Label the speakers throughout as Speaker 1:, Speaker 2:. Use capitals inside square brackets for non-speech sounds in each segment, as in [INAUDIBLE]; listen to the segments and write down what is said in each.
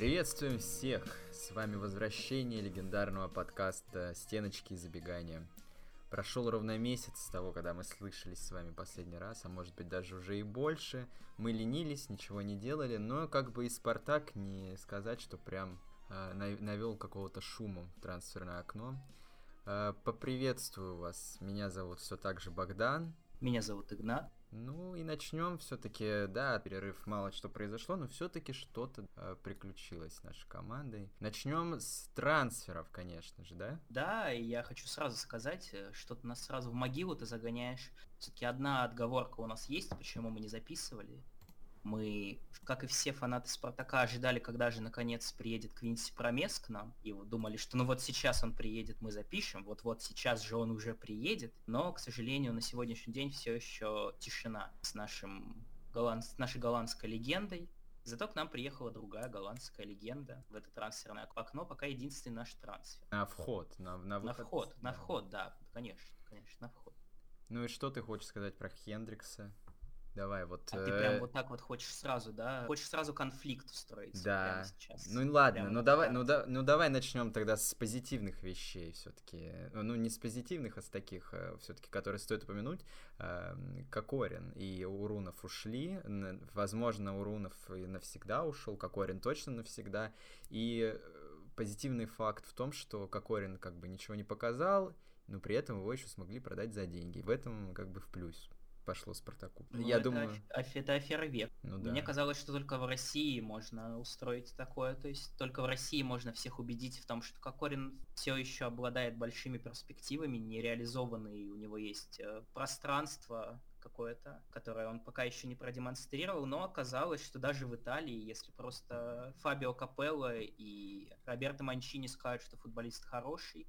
Speaker 1: Приветствуем всех! С вами возвращение легендарного подкаста «Стеночки и забегания». Прошел ровно месяц с того, когда мы слышались с вами последний раз, а может быть даже уже и больше. Мы ленились, ничего не делали, но как бы и Спартак не сказать, что прям э, навел какого-то шума в трансферное окно. Э, поприветствую вас, меня зовут все так же Богдан.
Speaker 2: Меня зовут Игнат.
Speaker 1: Ну и начнем все-таки, да, перерыв мало что произошло, но все-таки что-то э, приключилось с нашей командой. Начнем с трансферов, конечно же, да?
Speaker 2: Да, и я хочу сразу сказать, э, что ты нас сразу в могилу ты загоняешь. Все-таки одна отговорка у нас есть, почему мы не записывали. Мы, как и все фанаты Спартака, ожидали, когда же наконец приедет Квинси Промес к нам. И вот думали, что ну вот сейчас он приедет, мы запишем. Вот-вот сейчас же он уже приедет. Но, к сожалению, на сегодняшний день все еще тишина с, нашим, голланд... с нашей голландской легендой. Зато к нам приехала другая голландская легенда в это трансферное окно, пока единственный наш трансфер.
Speaker 1: На вход,
Speaker 2: на, на, выход. на вход, на вход, да, конечно, конечно, на вход.
Speaker 1: Ну и что ты хочешь сказать про Хендрикса? Давай, вот...
Speaker 2: А ты прям э, вот так вот хочешь сразу, да? Хочешь сразу конфликт устроить
Speaker 1: да. сейчас. Ну ладно, прямо ну давай, ну, да, ну давай начнем тогда с позитивных вещей все-таки. Ну не с позитивных, а с таких э, все-таки, которые стоит упомянуть. Кокорин и Урунов ушли. Возможно, Урунов и навсегда ушел, Кокорин точно навсегда. И э, позитивный факт в том, что Кокорин как бы ничего не показал, но при этом его еще смогли продать за деньги. В этом как бы в плюс пошло Спартаку.
Speaker 2: Ну, Я это думаю... Аф... Это афера век. Ну, да. Мне казалось, что только в России можно устроить такое. То есть только в России можно всех убедить в том, что Кокорин все еще обладает большими перспективами, нереализованный, у него есть э, пространство какое-то, которое он пока еще не продемонстрировал, но оказалось, что даже в Италии, если просто Фабио Капелло и Роберто Манчини скажут, что футболист хороший,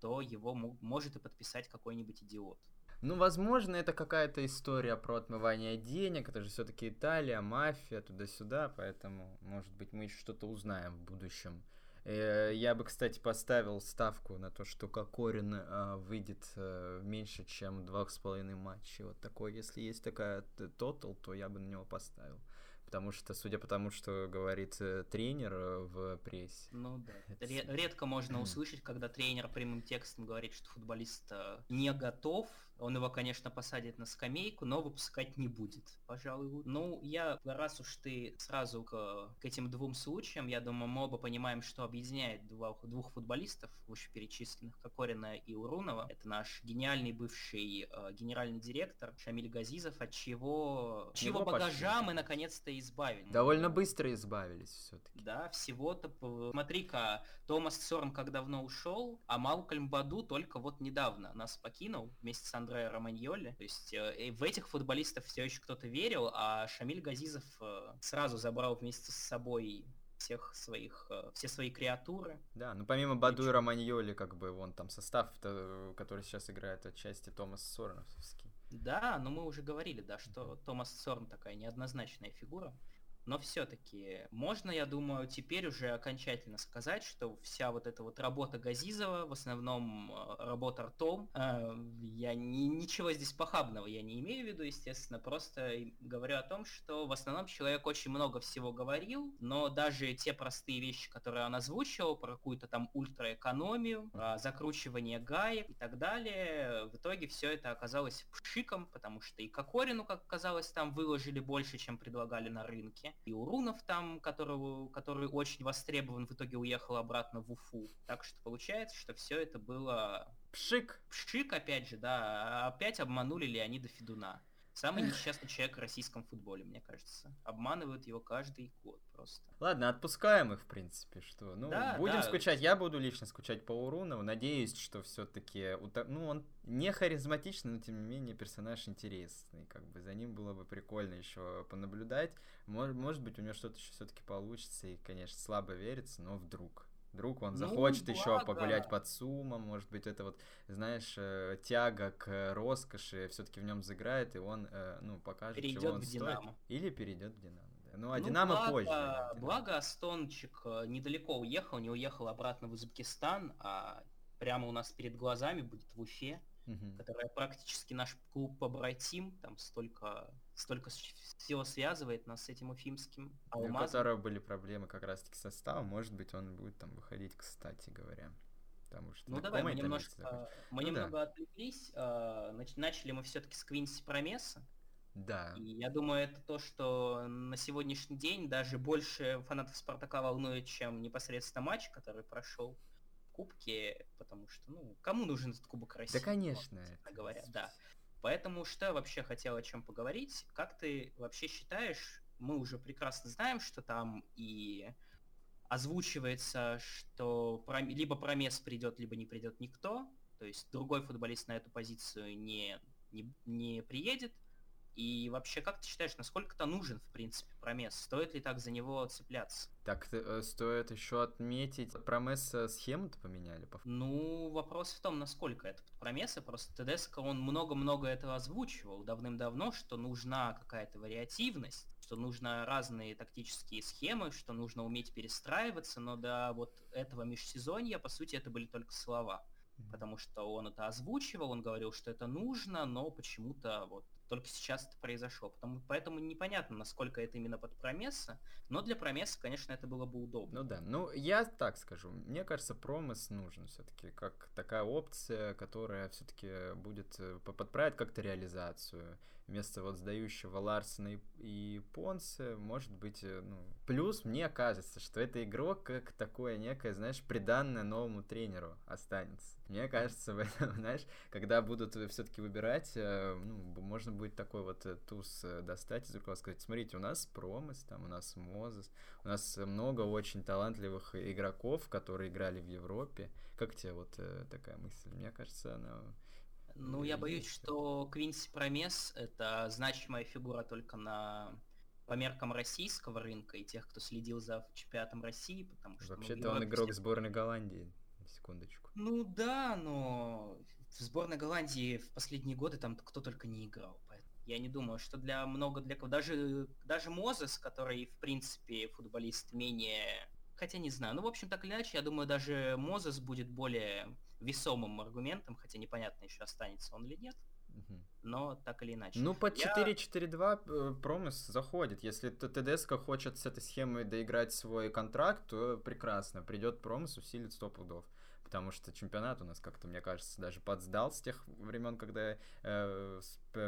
Speaker 2: то его может и подписать какой-нибудь идиот.
Speaker 1: Ну, возможно, это какая-то история про отмывание денег, это же все-таки Италия, мафия, туда-сюда, поэтому, может быть, мы еще что-то узнаем в будущем. Э, я бы, кстати, поставил ставку на то, что Кокорин э, выйдет э, меньше, чем два с половиной матча. Вот такой, если есть такая тотал, то я бы на него поставил. Потому что, судя по тому, что говорит тренер в прессе.
Speaker 2: Ну да. Это... Редко можно услышать, когда тренер прямым текстом говорит, что футболист не готов он его, конечно, посадит на скамейку, но выпускать не будет, пожалуй. Ну, я, раз уж ты сразу к, к этим двум случаям, я думаю, мы оба понимаем, что объединяет двух, двух футболистов, вышеперечисленных, Кокорина и Урунова. Это наш гениальный бывший э, генеральный директор Шамиль Газизов, от чего, чего багажа пошли. мы наконец-то избавились.
Speaker 1: Довольно быстро избавились все-таки.
Speaker 2: Да, всего-то, смотри-ка, Томас Сорм как давно ушел, а Малкольм Баду только вот недавно нас покинул вместе с Андреем Андреа Романьоли. То есть э, в этих футболистов все еще кто-то верил, а Шамиль Газизов э, сразу забрал вместе с собой всех своих, э, все свои креатуры.
Speaker 1: Да, ну помимо Баду и Романьоли, как бы вон там состав, который сейчас играет отчасти Томас Сорновский.
Speaker 2: Да, но мы уже говорили, да, что Томас Сорн такая неоднозначная фигура. Но все-таки можно, я думаю, теперь уже окончательно сказать, что вся вот эта вот работа Газизова, в основном э, работа ртом, э, я ни, ничего здесь похабного я не имею в виду, естественно, просто говорю о том, что в основном человек очень много всего говорил, но даже те простые вещи, которые он озвучивал, про какую-то там ультраэкономию, про закручивание гаек и так далее, в итоге все это оказалось пшиком, потому что и Кокорину, как оказалось, там выложили больше, чем предлагали на рынке и Урунов там, которого, который очень востребован, в итоге уехал обратно в Уфу. Так что получается, что все это было...
Speaker 1: Пшик.
Speaker 2: Пшик, опять же, да. Опять обманули Леонида Федуна. Самый несчастный человек в российском футболе, мне кажется. Обманывают его каждый год просто.
Speaker 1: Ладно, отпускаем их, в принципе, что. Ну, да, будем да. скучать. Я буду лично скучать по Урунову. Надеюсь, что все-таки. Ну, он не харизматичный, но тем не менее персонаж интересный. Как бы за ним было бы прикольно еще понаблюдать. Может, может быть, у него что-то еще все-таки получится. И, конечно, слабо верится, но вдруг. Вдруг он ну, захочет благо. еще погулять под сумом, может быть, это вот, знаешь, э, тяга к роскоши все-таки в нем заиграет, и он, э, ну, покажет, перейдет чего он стоит. Динамо. Или перейдет в Динамо. Да. Ну, а ну, Динамо благо, позже.
Speaker 2: Да, благо Астончик э, недалеко уехал, не уехал обратно в Узбекистан, а прямо у нас перед глазами будет в Уфе, угу. которая практически наш клуб побратим, там столько столько всего связывает нас с этим уфимским
Speaker 1: алмазом. У которого были проблемы как раз-таки со составом, может быть, он будет там выходить, кстати говоря. Потому что
Speaker 2: ну давай, мы немножко, мы ну, немного да. отвлеклись. Э, начали мы все-таки с Квинси Промеса.
Speaker 1: Да.
Speaker 2: И я думаю, это то, что на сегодняшний день даже больше фанатов Спартака волнует, чем непосредственно матч, который прошел в Кубке, потому что, ну, кому нужен этот Кубок России?
Speaker 1: Да, конечно.
Speaker 2: Вот, говоря, да. Поэтому что я вообще хотел о чем поговорить? Как ты вообще считаешь, мы уже прекрасно знаем, что там и озвучивается, что либо Промес придет, либо не придет никто, то есть другой футболист на эту позицию не, не, не приедет, и вообще, как ты считаешь, насколько-то нужен, в принципе, Промес? Стоит ли так за него цепляться?
Speaker 1: Так, э, стоит еще отметить, Промес схему-то поменяли? По...
Speaker 2: Ну, вопрос в том, насколько это Промеса. Просто ТДСК, он много-много этого озвучивал давным-давно, что нужна какая-то вариативность, что нужно разные тактические схемы, что нужно уметь перестраиваться, но до вот этого межсезонья, по сути, это были только слова потому что он это озвучивал, он говорил, что это нужно, но почему-то вот только сейчас это произошло. Потому, поэтому непонятно, насколько это именно под промеса, но для промеса, конечно, это было бы удобно.
Speaker 1: Ну да, ну я так скажу, мне кажется, промес нужен все-таки как такая опция, которая все-таки будет э, подправить как-то реализацию вместо вот сдающего Ларсена и, и Понса, может быть, э, ну, плюс мне кажется, что это игрок как такое некое, знаешь, приданное новому тренеру останется. Мне кажется, [LAUGHS] в этом, знаешь, когда будут все-таки выбирать, э, ну, можно будет такой вот э, туз достать из рукава, сказать, смотрите, у нас Промыс, там, у нас Мозес, у нас много очень талантливых игроков, которые играли в Европе. Как тебе вот такая мысль? Мне кажется, она
Speaker 2: ну, я боюсь, что Квинси Промес — это значимая фигура только на по меркам российского рынка и тех, кто следил за чемпионатом России, потому что...
Speaker 1: Ну, Вообще-то ну, он игрок все... сборной Голландии, секундочку.
Speaker 2: Ну да, но в сборной Голландии в последние годы там кто только не играл. Я не думаю, что для много для кого. Даже, даже Мозес, который, в принципе, футболист менее... Хотя не знаю. Ну, в общем, так или иначе, я думаю, даже Мозес будет более весомым аргументом, хотя непонятно еще останется он или нет. Но так или иначе.
Speaker 1: Ну, под 4-4-2 э, Промис заходит. Если ТДСК хочет с этой схемой доиграть свой контракт, то прекрасно. Придет Промис, усилит 100 пудов потому что чемпионат у нас как-то, мне кажется, даже подсдал с тех времен, когда э,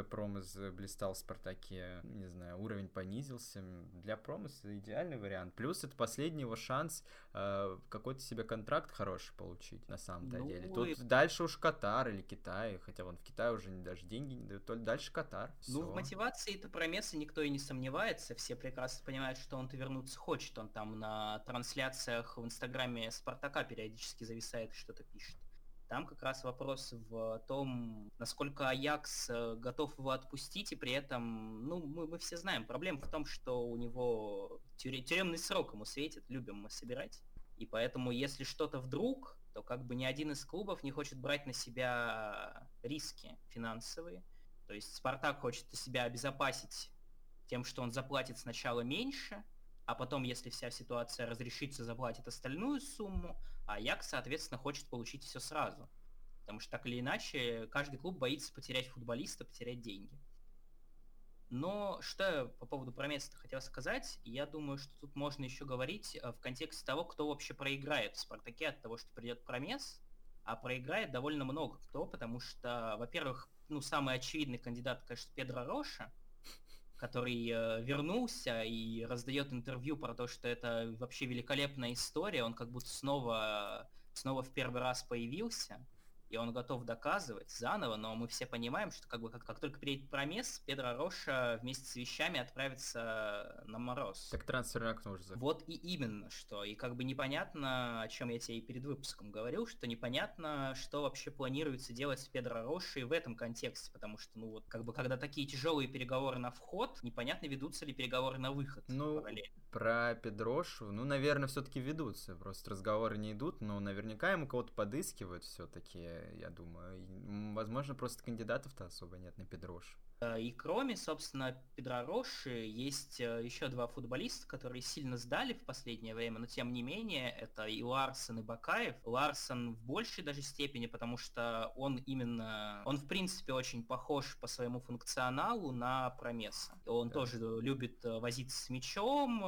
Speaker 1: Промыс блистал в Спартаке. Не знаю, уровень понизился. Для Промыса идеальный вариант. Плюс это последний его шанс э, какой-то себе контракт хороший получить, на самом-то ну, деле. Тут и... дальше уж Катар или Китай, хотя вон в Китае уже даже деньги не дают, только дальше Катар.
Speaker 2: Всё. Ну, в мотивации это Промеса никто и не сомневается. Все прекрасно понимают, что он-то вернуться хочет. Он там на трансляциях в Инстаграме Спартака периодически зависает что-то пишет. Там как раз вопрос в том, насколько Аякс э, готов его отпустить, и при этом, ну, мы, мы все знаем, проблема в том, что у него тюремный срок ему светит, любим мы собирать. И поэтому, если что-то вдруг, то как бы ни один из клубов не хочет брать на себя риски финансовые. То есть Спартак хочет себя обезопасить тем, что он заплатит сначала меньше, а потом, если вся ситуация разрешится, заплатит остальную сумму, а Як, соответственно, хочет получить все сразу. Потому что так или иначе, каждый клуб боится потерять футболиста, потерять деньги. Но что я по поводу промеса хотел сказать, я думаю, что тут можно еще говорить э, в контексте того, кто вообще проиграет в Спартаке от того, что придет промес, а проиграет довольно много кто, потому что, во-первых, ну, самый очевидный кандидат, конечно, Педро Роша, который э, вернулся и раздает интервью про то, что это вообще великолепная история, он как будто снова, снова в первый раз появился и он готов доказывать заново, но мы все понимаем, что как бы как, как только приедет промес, Педро Роша вместе с вещами отправится на мороз.
Speaker 1: Так трансферное окно уже
Speaker 2: закрыто. Вот и именно что. И как бы непонятно, о чем я тебе и перед выпуском говорил, что непонятно, что вообще планируется делать с Педро Рошей в этом контексте, потому что, ну вот, как бы, когда такие тяжелые переговоры на вход, непонятно, ведутся ли переговоры на выход
Speaker 1: ну, параллельно. Про Педрошу, ну, наверное, все-таки ведутся, просто разговоры не идут, но наверняка ему кого-то подыскивают все-таки я думаю. И, возможно, просто кандидатов-то особо нет на Педрош.
Speaker 2: Э, и кроме, собственно, Педро Роши, есть э, еще два футболиста, которые сильно сдали в последнее время, но тем не менее, это и Ларсон, и Бакаев. Ларсон в большей даже степени, потому что он именно, он в принципе очень похож по своему функционалу на Промеса. Он да. тоже любит э, возиться с мячом,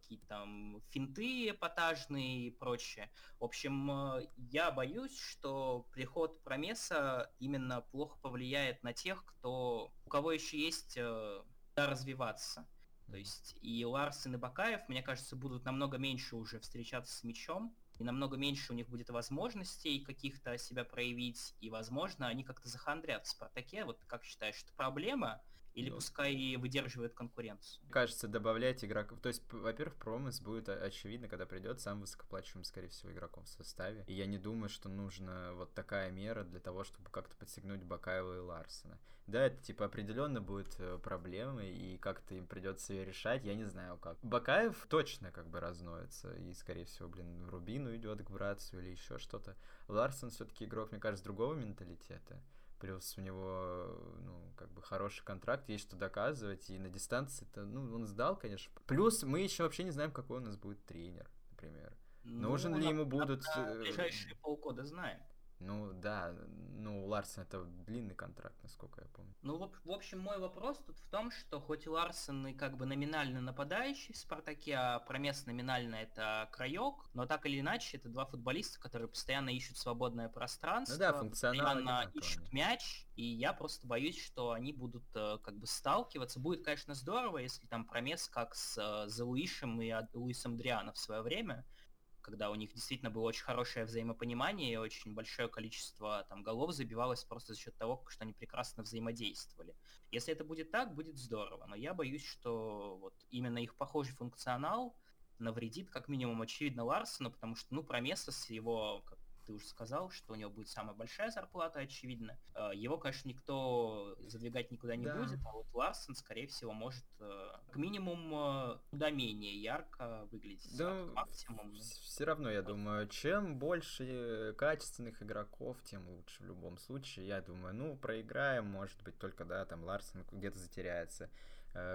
Speaker 2: какие-то там финты эпатажные и прочее. В общем, я боюсь, что приход Промеса именно плохо повлияет на тех, кто у кого еще есть э, развиваться. То есть и Ларсен, и Бакаев, мне кажется, будут намного меньше уже встречаться с мячом, и намного меньше у них будет возможностей каких-то себя проявить, и, возможно, они как-то захандрят в Спартаке. Вот как считаешь, это проблема? Или ну, пускай и выдерживает конкуренцию.
Speaker 1: Кажется, добавлять игроков. То есть, во-первых, промыс будет очевидно, когда придет сам высокоплачиваемый, скорее всего, игроком в составе. И я не думаю, что нужна вот такая мера для того, чтобы как-то подстегнуть Бакаева и Ларсона. Да, это типа определенно будет э, проблемой, и как-то им придется ее решать, я не знаю как. Бакаев точно как бы разноется, и, скорее всего, блин, в Рубину идет к братцу или еще что-то. Ларсон все-таки игрок, мне кажется, другого менталитета. Плюс у него, ну, хороший контракт, есть что доказывать, и на дистанции-то, ну, он сдал, конечно. Плюс мы еще вообще не знаем, какой у нас будет тренер, например. Ну, Нужен ли ему будут...
Speaker 2: Э, ближайшие полгода знаем.
Speaker 1: Ну да, ну у Ларсена это длинный контракт, насколько я помню.
Speaker 2: Ну, в, общем, мой вопрос тут в том, что хоть Ларсен и как бы номинально нападающий в Спартаке, а Промес номинально это Краек, но так или иначе это два футболиста, которые постоянно ищут свободное пространство, ну
Speaker 1: да, постоянно
Speaker 2: ищут мяч, и я просто боюсь, что они будут э, как бы сталкиваться. Будет, конечно, здорово, если там Промес как с э, Залуишем и Луисом Дрианом в свое время, когда у них действительно было очень хорошее взаимопонимание и очень большое количество там голов забивалось просто за счет того, что они прекрасно взаимодействовали. Если это будет так, будет здорово, но я боюсь, что вот именно их похожий функционал навредит как минимум очевидно Ларсону, потому что, ну, Промеса с его как ты уже сказал, что у него будет самая большая зарплата, очевидно. Э, его, конечно, никто задвигать никуда не да. будет, а вот Ларсон, скорее всего, может э, как минимум э, куда менее ярко выглядеть.
Speaker 1: Да, максимум. Все равно, я думаю, чем больше качественных игроков, тем лучше в любом случае. Я думаю, ну, проиграем, может быть, только, да, там Ларсон где-то затеряется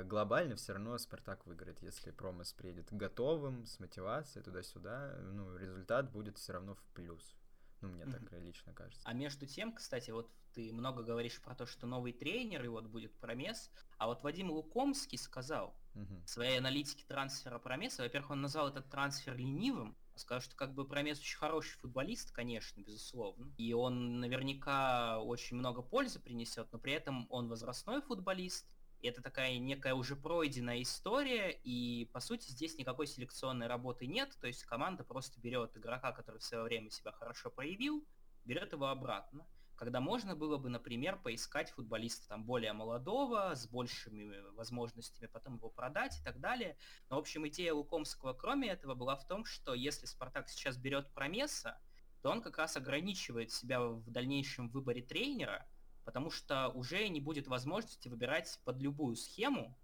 Speaker 1: глобально все равно Спартак выиграет, если Промыс приедет готовым, с мотивацией туда-сюда, ну, результат будет все равно в плюс. Ну, мне так лично кажется.
Speaker 2: А между тем, кстати, вот ты много говоришь про то, что новый тренер, и вот будет Промес, а вот Вадим Лукомский сказал угу. в своей аналитике трансфера Промеса, во-первых, он назвал этот трансфер ленивым, сказал, что как бы Промес очень хороший футболист, конечно, безусловно, и он наверняка очень много пользы принесет, но при этом он возрастной футболист, это такая некая уже пройденная история, и по сути здесь никакой селекционной работы нет, то есть команда просто берет игрока, который в свое время себя хорошо проявил, берет его обратно. Когда можно было бы, например, поискать футболиста там более молодого, с большими возможностями потом его продать и так далее. Но, в общем, идея Лукомского, кроме этого, была в том, что если Спартак сейчас берет Промеса, то он как раз ограничивает себя в дальнейшем выборе тренера, потому что уже не будет возможности выбирать под любую схему,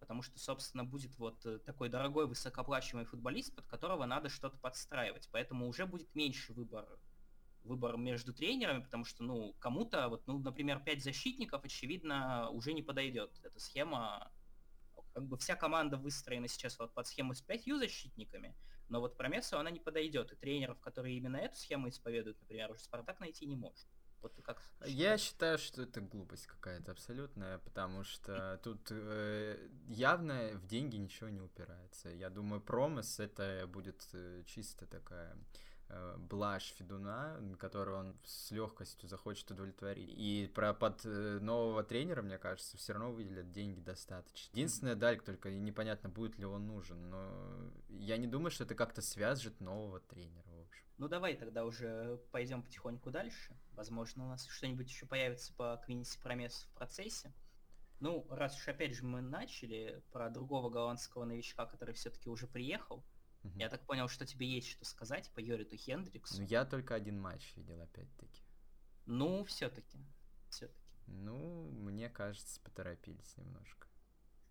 Speaker 2: потому что, собственно, будет вот э, такой дорогой высокооплачиваемый футболист, под которого надо что-то подстраивать, поэтому уже будет меньше выбор выбор между тренерами, потому что, ну, кому-то, вот, ну, например, 5 защитников, очевидно, уже не подойдет. Эта схема, как бы вся команда выстроена сейчас вот под схему с 5 защитниками, но вот Промесу она не подойдет, и тренеров, которые именно эту схему исповедуют, например, уже Спартак найти не может. Вот как
Speaker 1: Я считаю, что это глупость какая-то абсолютная, потому что тут э, явно в деньги ничего не упирается. Я думаю, промыс это будет э, чисто такая э, блажь Федуна, которую он с легкостью захочет удовлетворить. И про под э, нового тренера, мне кажется, все равно выделят деньги достаточно. Единственное, Дальк только непонятно, будет ли он нужен, но я не думаю, что это как-то свяжет нового тренера.
Speaker 2: Ну давай тогда уже пойдем потихоньку дальше. Возможно, у нас что-нибудь еще появится по Квинси Промес в процессе. Ну, раз уж опять же мы начали про другого голландского новичка, который все-таки уже приехал, угу. я так понял, что тебе есть что сказать по Йориту Хендриксу.
Speaker 1: Ну, я только один матч видел, опять-таки.
Speaker 2: Ну, все-таки. Все-таки.
Speaker 1: Ну, мне кажется, поторопились немножко.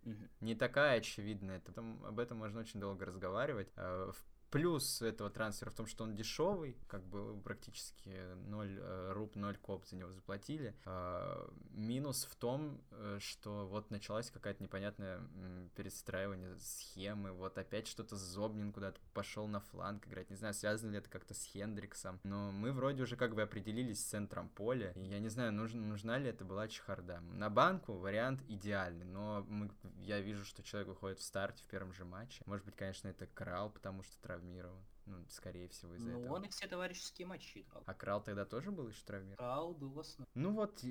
Speaker 1: Угу. Не такая очевидная. Потом об этом можно очень долго разговаривать. А, в плюс этого трансфера в том, что он дешевый, как бы практически 0 э, руб, 0 коп за него заплатили. А, минус в том, э, что вот началась какая-то непонятная перестраивание схемы, вот опять что-то Зобнин куда-то пошел на фланг играть, не знаю, связано ли это как-то с Хендриксом, но мы вроде уже как бы определились с центром поля, и я не знаю, нужна, нужна ли это была чехарда. На банку вариант идеальный, но мы, я вижу, что человек выходит в старте в первом же матче. Может быть, конечно, это Крал, потому что травмирован. Ну, скорее всего, из-за ну, этого.
Speaker 2: он и все товарищеские матчи играл.
Speaker 1: А Крал тогда тоже был еще травмирован?
Speaker 2: Крал был в основном.
Speaker 1: Ну вот,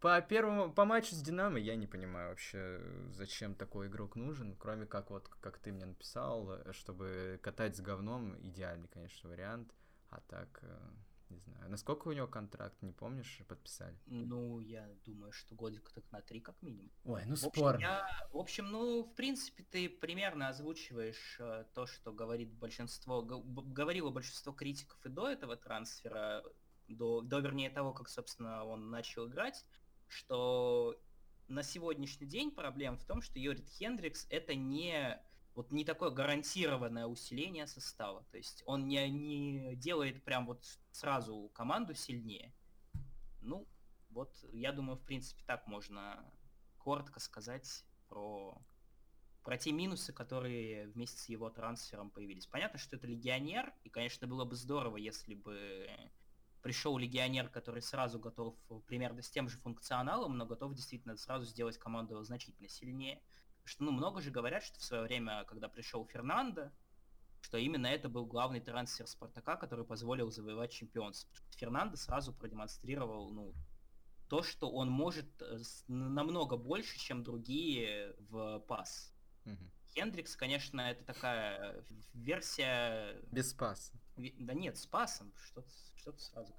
Speaker 1: по первому, по матчу с Динамо я не понимаю вообще, зачем такой игрок нужен, кроме как вот, как ты мне написал, чтобы катать с говном, идеальный, конечно, вариант. А так, э, не знаю. Насколько у него контракт, не помнишь, подписали?
Speaker 2: Ну, я думаю, что годик так на три как минимум.
Speaker 1: Ой, ну
Speaker 2: в я, в общем, ну, в принципе, ты примерно озвучиваешь э, то, что говорит большинство, говорило большинство критиков и до этого трансфера, до, до вернее того, как, собственно, он начал играть, что на сегодняшний день проблема в том, что Йорит Хендрикс это не вот не такое гарантированное усиление состава. То есть он не, не делает прям вот сразу команду сильнее. Ну, вот я думаю, в принципе, так можно коротко сказать про, про те минусы, которые вместе с его трансфером появились. Понятно, что это легионер, и, конечно, было бы здорово, если бы пришел легионер, который сразу готов примерно с тем же функционалом, но готов действительно сразу сделать команду значительно сильнее что, ну, много же говорят, что в свое время, когда пришел Фернандо, что именно это был главный трансфер Спартака, который позволил завоевать чемпионство. Фернандо сразу продемонстрировал, ну, то, что он может э, намного больше, чем другие в пас. Угу. Хендрикс, конечно, это такая версия...
Speaker 1: Без паса.
Speaker 2: Да нет, с пасом. Что-то что сразу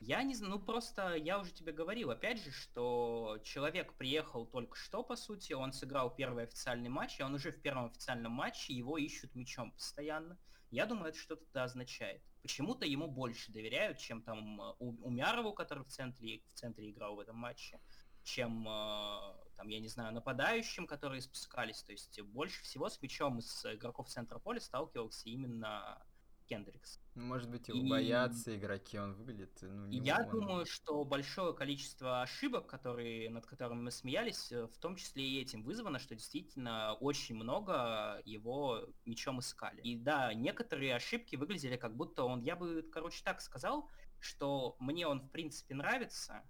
Speaker 2: я не знаю, ну просто я уже тебе говорил, опять же, что человек приехал только что, по сути, он сыграл первый официальный матч, и он уже в первом официальном матче, его ищут мячом постоянно. Я думаю, это что-то это означает. Почему-то ему больше доверяют, чем там э, у Умярову, который в центре, в центре играл в этом матче, чем э, там, я не знаю, нападающим, которые спускались. То есть больше всего с мячом из игроков центра поля сталкивался именно Кендрикс.
Speaker 1: Ну, может быть, его и... боятся игроки, он выглядит, ну,
Speaker 2: не Я он... думаю, что большое количество ошибок, которые, над которыми мы смеялись, э, в том числе и этим вызвано, что действительно очень много его мечом искали. И да, некоторые ошибки выглядели как будто он, я бы, короче, так сказал, что мне он, в принципе, нравится,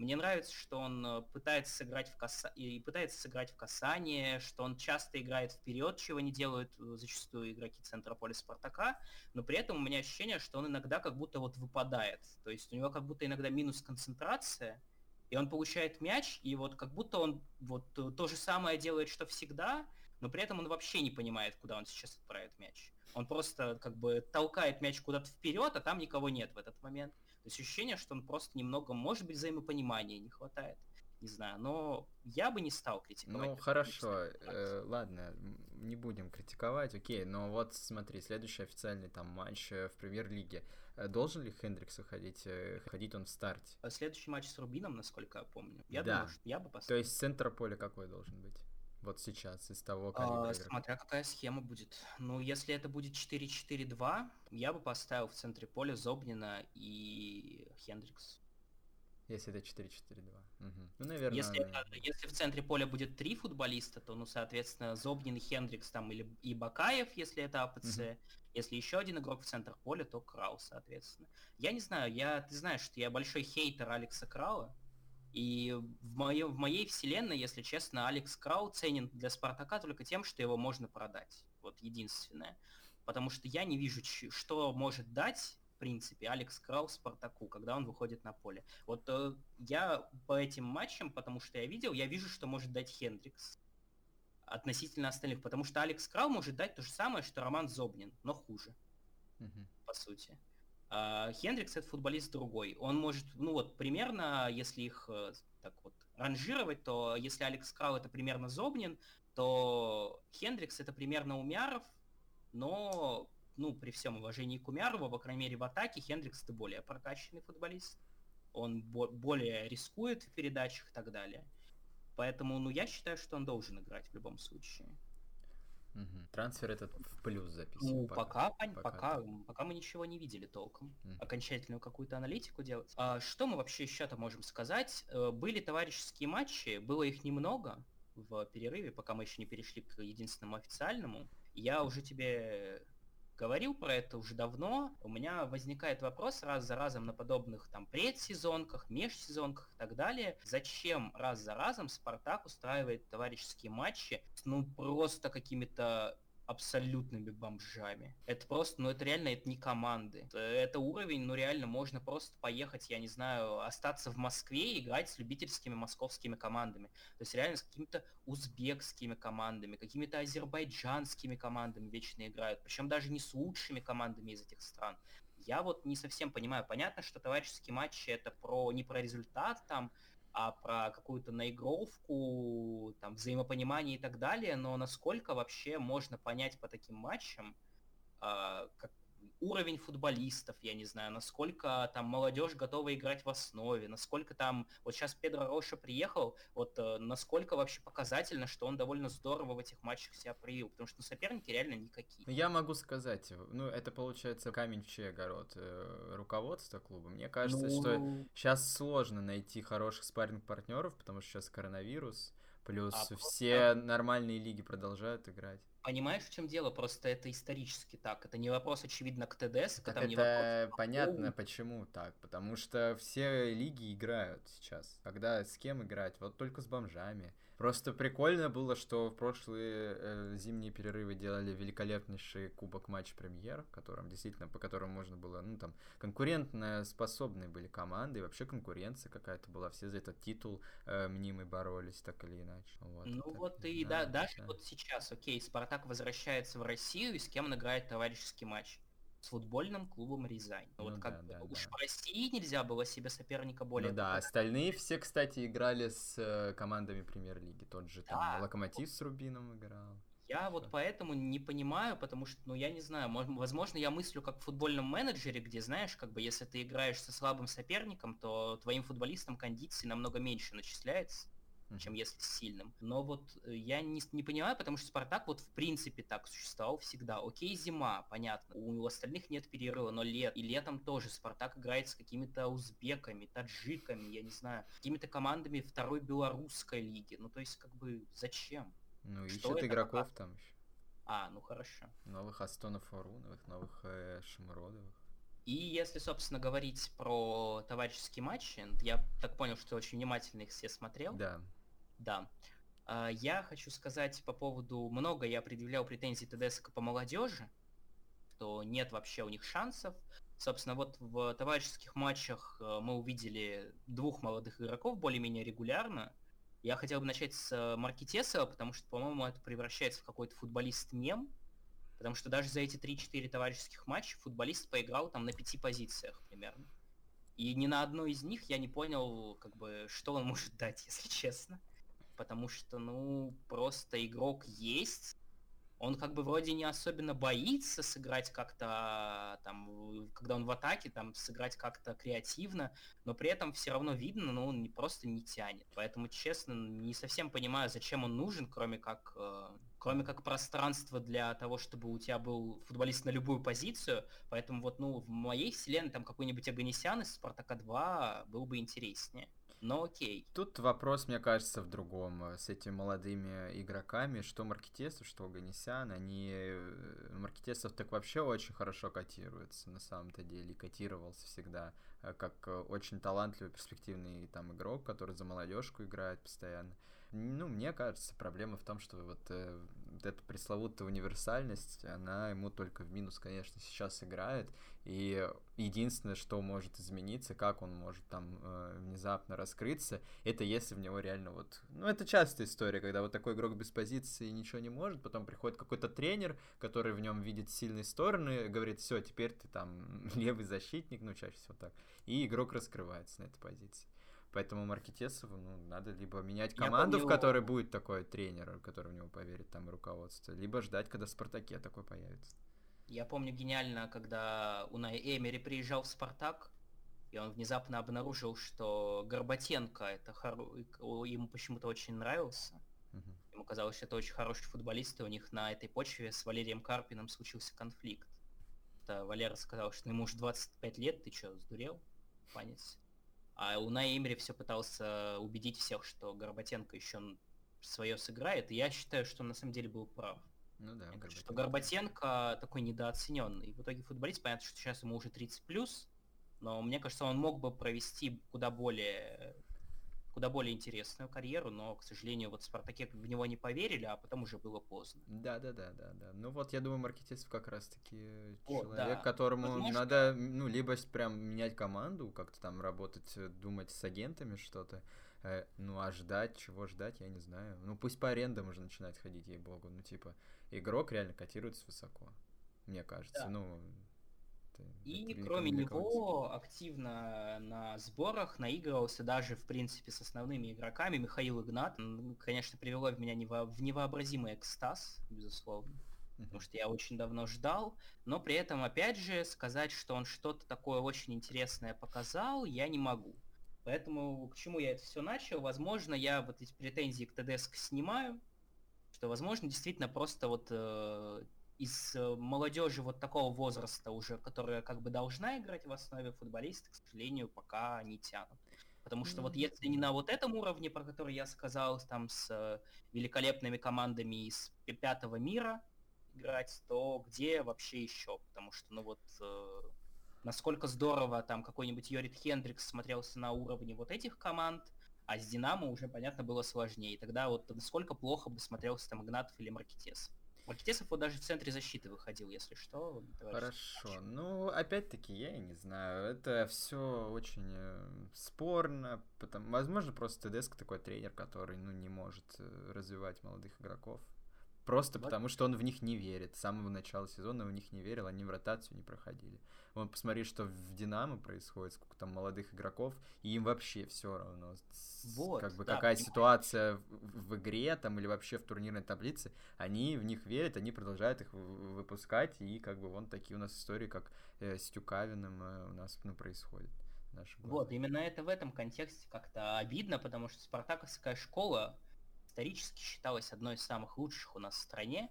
Speaker 2: мне нравится, что он э, пытается сыграть в каса... и пытается сыграть в касание, что он часто играет вперед, чего не делают э, зачастую игроки центра поля Спартака, но при этом у меня ощущение, что он иногда как будто вот выпадает. То есть у него как будто иногда минус концентрация, и он получает мяч, и вот как будто он вот то же самое делает, что всегда, но при этом он вообще не понимает, куда он сейчас отправит мяч. Он просто как бы толкает мяч куда-то вперед, а там никого нет в этот момент. То есть ощущение, что он просто немного, может быть, взаимопонимания не хватает. Не знаю, но я бы не стал критиковать.
Speaker 1: Ну, хорошо, э, ладно, не будем критиковать, окей, но вот смотри, следующий официальный там матч э, в премьер-лиге. Э, должен ли Хендрикс выходить? Э, ходить он в старте?
Speaker 2: Следующий матч с Рубином, насколько я помню. Я
Speaker 1: да.
Speaker 2: думаю, что я бы
Speaker 1: поставил. То есть центр поля какой должен быть? Вот сейчас, из того калибра.
Speaker 2: А, смотря какая схема будет. Ну, если это будет 4-4-2, я бы поставил в центре поля Зобнина и Хендрикс.
Speaker 1: Если это 4-4-2. Угу. Ну, наверное.
Speaker 2: Если, если в центре поля будет три футболиста, то, ну, соответственно, Зобнин Хендрикс там или и Бакаев, если это АПЦ. Угу. Если еще один игрок в центр поля, то Крау, соответственно. Я не знаю, я, ты знаешь, что я большой хейтер Алекса Краула. И в, моем, в моей вселенной, если честно, Алекс Крау ценен для Спартака только тем, что его можно продать. Вот единственное. Потому что я не вижу, что может дать, в принципе, Алекс Крау Спартаку, когда он выходит на поле. Вот э, я по этим матчам, потому что я видел, я вижу, что может дать Хендрикс относительно остальных. Потому что Алекс Крау может дать то же самое, что Роман Зобнин, но хуже. Угу. По сути. А Хендрикс это футболист другой. Он может, ну вот, примерно, если их э, так вот ранжировать, то если Алекс Крау это примерно Зобнин, то Хендрикс это примерно Умяров, но, ну, при всем уважении к Умярову, по крайней мере, в атаке Хендрикс это более прокачанный футболист. Он бо- более рискует в передачах и так далее. Поэтому, ну, я считаю, что он должен играть в любом случае.
Speaker 1: Угу. Трансфер этот в плюс записан.
Speaker 2: Ну, пока, пока, пока, пока, пока мы ничего не видели толком. Угу. Окончательную какую-то аналитику делать. А что мы вообще еще-то можем сказать? Э, были товарищеские матчи, было их немного в перерыве, пока мы еще не перешли к единственному официальному. Я уже тебе говорил про это уже давно. У меня возникает вопрос раз за разом на подобных там предсезонках, межсезонках и так далее. Зачем раз за разом Спартак устраивает товарищеские матчи с ну просто какими-то абсолютными бомжами. Это просто, ну это реально, это не команды. Это уровень, ну реально, можно просто поехать, я не знаю, остаться в Москве и играть с любительскими московскими командами. То есть реально с какими-то узбекскими командами, какими-то азербайджанскими командами вечно играют. Причем даже не с лучшими командами из этих стран. Я вот не совсем понимаю. Понятно, что товарищеские матчи это про не про результат там, а про какую-то наигровку, там, взаимопонимание и так далее, но насколько вообще можно понять по таким матчам, э, как, уровень футболистов, я не знаю, насколько там молодежь готова играть в основе, насколько там, вот сейчас Педро Роша приехал, вот э, насколько вообще показательно, что он довольно здорово в этих матчах себя проявил, потому что ну, соперники реально никакие.
Speaker 1: Ну, я могу сказать, ну это получается камень в чей огород э, руководства клуба. Мне кажется, ну... что сейчас сложно найти хороших спарринг партнеров, потому что сейчас коронавирус, плюс а все просто... нормальные лиги продолжают играть.
Speaker 2: Понимаешь, в чем дело? Просто это исторически так. Это не вопрос, очевидно, к ТДС.
Speaker 1: Так это не вопрос, понятно, почему так. Потому что все лиги играют сейчас. Когда с кем играть? Вот только с бомжами. Просто прикольно было, что в прошлые э, зимние перерывы делали великолепнейший кубок матч премьер, которым действительно, по которому можно было, ну там, конкурентно способные были команды, и вообще конкуренция какая-то была, все за этот титул э, мнимый боролись, так или иначе.
Speaker 2: Вот, ну это, вот и да, да, даже да. вот сейчас, окей, Спартак возвращается в Россию, и с кем он играет товарищеский матч? С футбольным клубом Рязань. Ну, вот как да, да, уж да. в России нельзя было себе соперника более.
Speaker 1: Ну да, остальные все, кстати, играли с э, командами премьер-лиги. Тот же да. там Локомотив с Рубином играл.
Speaker 2: Я вот поэтому не понимаю, потому что, ну, я не знаю, возможно, я мыслю как в футбольном менеджере, где, знаешь, как бы, если ты играешь со слабым соперником, то твоим футболистам кондиции намного меньше начисляется чем если с сильным. Но вот э, я не, не понимаю, потому что Спартак вот в принципе так существовал всегда. Окей, зима, понятно. У остальных нет перерыва, но лет. И летом тоже Спартак играет с какими-то узбеками, таджиками, я не знаю, какими-то командами второй белорусской лиги. Ну, то есть, как бы, зачем?
Speaker 1: Ну, ищет игроков пока? там еще.
Speaker 2: А, ну хорошо.
Speaker 1: Новых Астонов Аруновых, новых э, Шамродовых.
Speaker 2: И если, собственно, говорить про товарищеские матчи, я так понял, что очень внимательно их все смотрел.
Speaker 1: Да.
Speaker 2: Да. А, я хочу сказать по поводу... Много я предъявлял претензий ТДСК по молодежи, что нет вообще у них шансов. Собственно, вот в товарищеских матчах э, мы увидели двух молодых игроков более-менее регулярно. Я хотел бы начать с Маркетесова, потому что, по-моему, это превращается в какой-то футболист-мем. Потому что даже за эти 3-4 товарищеских матча футболист поиграл там на пяти позициях примерно. И ни на одной из них я не понял, как бы, что он может дать, [LAUGHS] если честно потому что, ну, просто игрок есть, он как бы вроде не особенно боится сыграть как-то там, когда он в атаке, там сыграть как-то креативно, но при этом все равно видно, ну он не, просто не тянет. Поэтому, честно, не совсем понимаю, зачем он нужен, кроме как, э, кроме как пространства для того, чтобы у тебя был футболист на любую позицию. Поэтому вот, ну, в моей вселенной там какой-нибудь Аганесян из Спартака 2 был бы интереснее но окей.
Speaker 1: Тут вопрос, мне кажется, в другом. С этими молодыми игроками, что Маркетесов, что Ганесян, они... Э, Маркетесов так вообще очень хорошо котируется, на самом-то деле, котировался всегда, э, как э, очень талантливый, перспективный там игрок, который за молодежку играет постоянно. Ну, мне кажется, проблема в том, что вот, э, вот эта пресловутая универсальность, она ему только в минус, конечно, сейчас играет. И единственное, что может измениться, как он может там э, внезапно раскрыться, это если в него реально вот... Ну, это частая история, когда вот такой игрок без позиции ничего не может, потом приходит какой-то тренер, который в нем видит сильные стороны, говорит, все, теперь ты там [LAUGHS] левый защитник, ну, чаще всего так. И игрок раскрывается на этой позиции. Поэтому Маркетесову, ну, надо либо менять команду, помню... в которой будет такой тренер, который в него поверит, там, руководство, либо ждать, когда в Спартаке такой появится.
Speaker 2: Я помню гениально, когда Унай Эмери приезжал в Спартак, и он внезапно обнаружил, что Горбатенко это хор... ему почему-то очень нравился. Угу. Ему казалось, что это очень хороший футболист, и у них на этой почве с Валерием Карпиным случился конфликт. Это Валера сказал, что ему уже 25 лет, ты что, сдурел, панец? А Унай Эмери все пытался убедить всех, что Горбатенко еще свое сыграет, и я считаю, что он на самом деле был прав.
Speaker 1: Ну да,
Speaker 2: Горбатенко. Что Горбатенко такой недооцененный. И в итоге футболист, понятно, что сейчас ему уже 30 плюс, но мне кажется, он мог бы провести куда более куда более интересную карьеру, но, к сожалению, вот Спартаке в него не поверили, а потом уже было поздно.
Speaker 1: Да, да, да, да, да. Ну вот я думаю, Маркетесов как раз-таки человек, да. которому Возможно... надо, ну, либо прям менять команду, как-то там работать, э, думать с агентами что-то. Э, ну, а ждать, чего ждать, я не знаю. Ну, пусть по арендам уже начинать ходить, ей-богу. Ну, типа, игрок реально котируется высоко, мне кажется. Да. Ну,
Speaker 2: и кроме него активно на сборах наигрывался даже, в принципе, с основными игроками Михаил Игнат. Конечно, привело в меня в невообразимый экстаз, безусловно. Потому что я очень давно ждал, но при этом, опять же, сказать, что он что-то такое очень интересное показал, я не могу. Поэтому к чему я это все начал? Возможно, я вот эти претензии к ТДСК снимаю, что, возможно, действительно просто вот э, из э, молодежи вот такого возраста уже, которая как бы должна играть в основе футболисты, к сожалению, пока не тянут. Потому что вот если не на вот этом уровне, про который я сказал, там с э, великолепными командами из пятого мира играть, то где вообще еще? Потому что, ну вот, э, насколько здорово там какой-нибудь Йорит Хендрикс смотрелся на уровне вот этих команд, а с Динамо уже, понятно, было сложнее. И тогда вот насколько плохо бы смотрелся там Игнатов или Маркетес. Маркетесов вот даже в центре защиты выходил, если что.
Speaker 1: Хорошо. Ну, опять-таки, я не знаю. Это все очень э, спорно. Потому... Возможно, просто ТДСК такой тренер, который ну, не может э, развивать молодых игроков. Просто вот. потому, что он в них не верит. С самого начала сезона в них не верил, они в ротацию не проходили. Вон, посмотри, что в Динамо происходит, сколько там молодых игроков, и им вообще все равно. Вот, как бы да, какая ситуация в, в игре там или вообще в турнирной таблице, они в них верят, они продолжают их выпускать, и как бы вон такие у нас истории, как э, с Тюкавиным э, у нас ну, происходит.
Speaker 2: Вот, именно это в этом контексте как-то обидно, потому что спартаковская школа исторически считалась одной из самых лучших у нас в стране,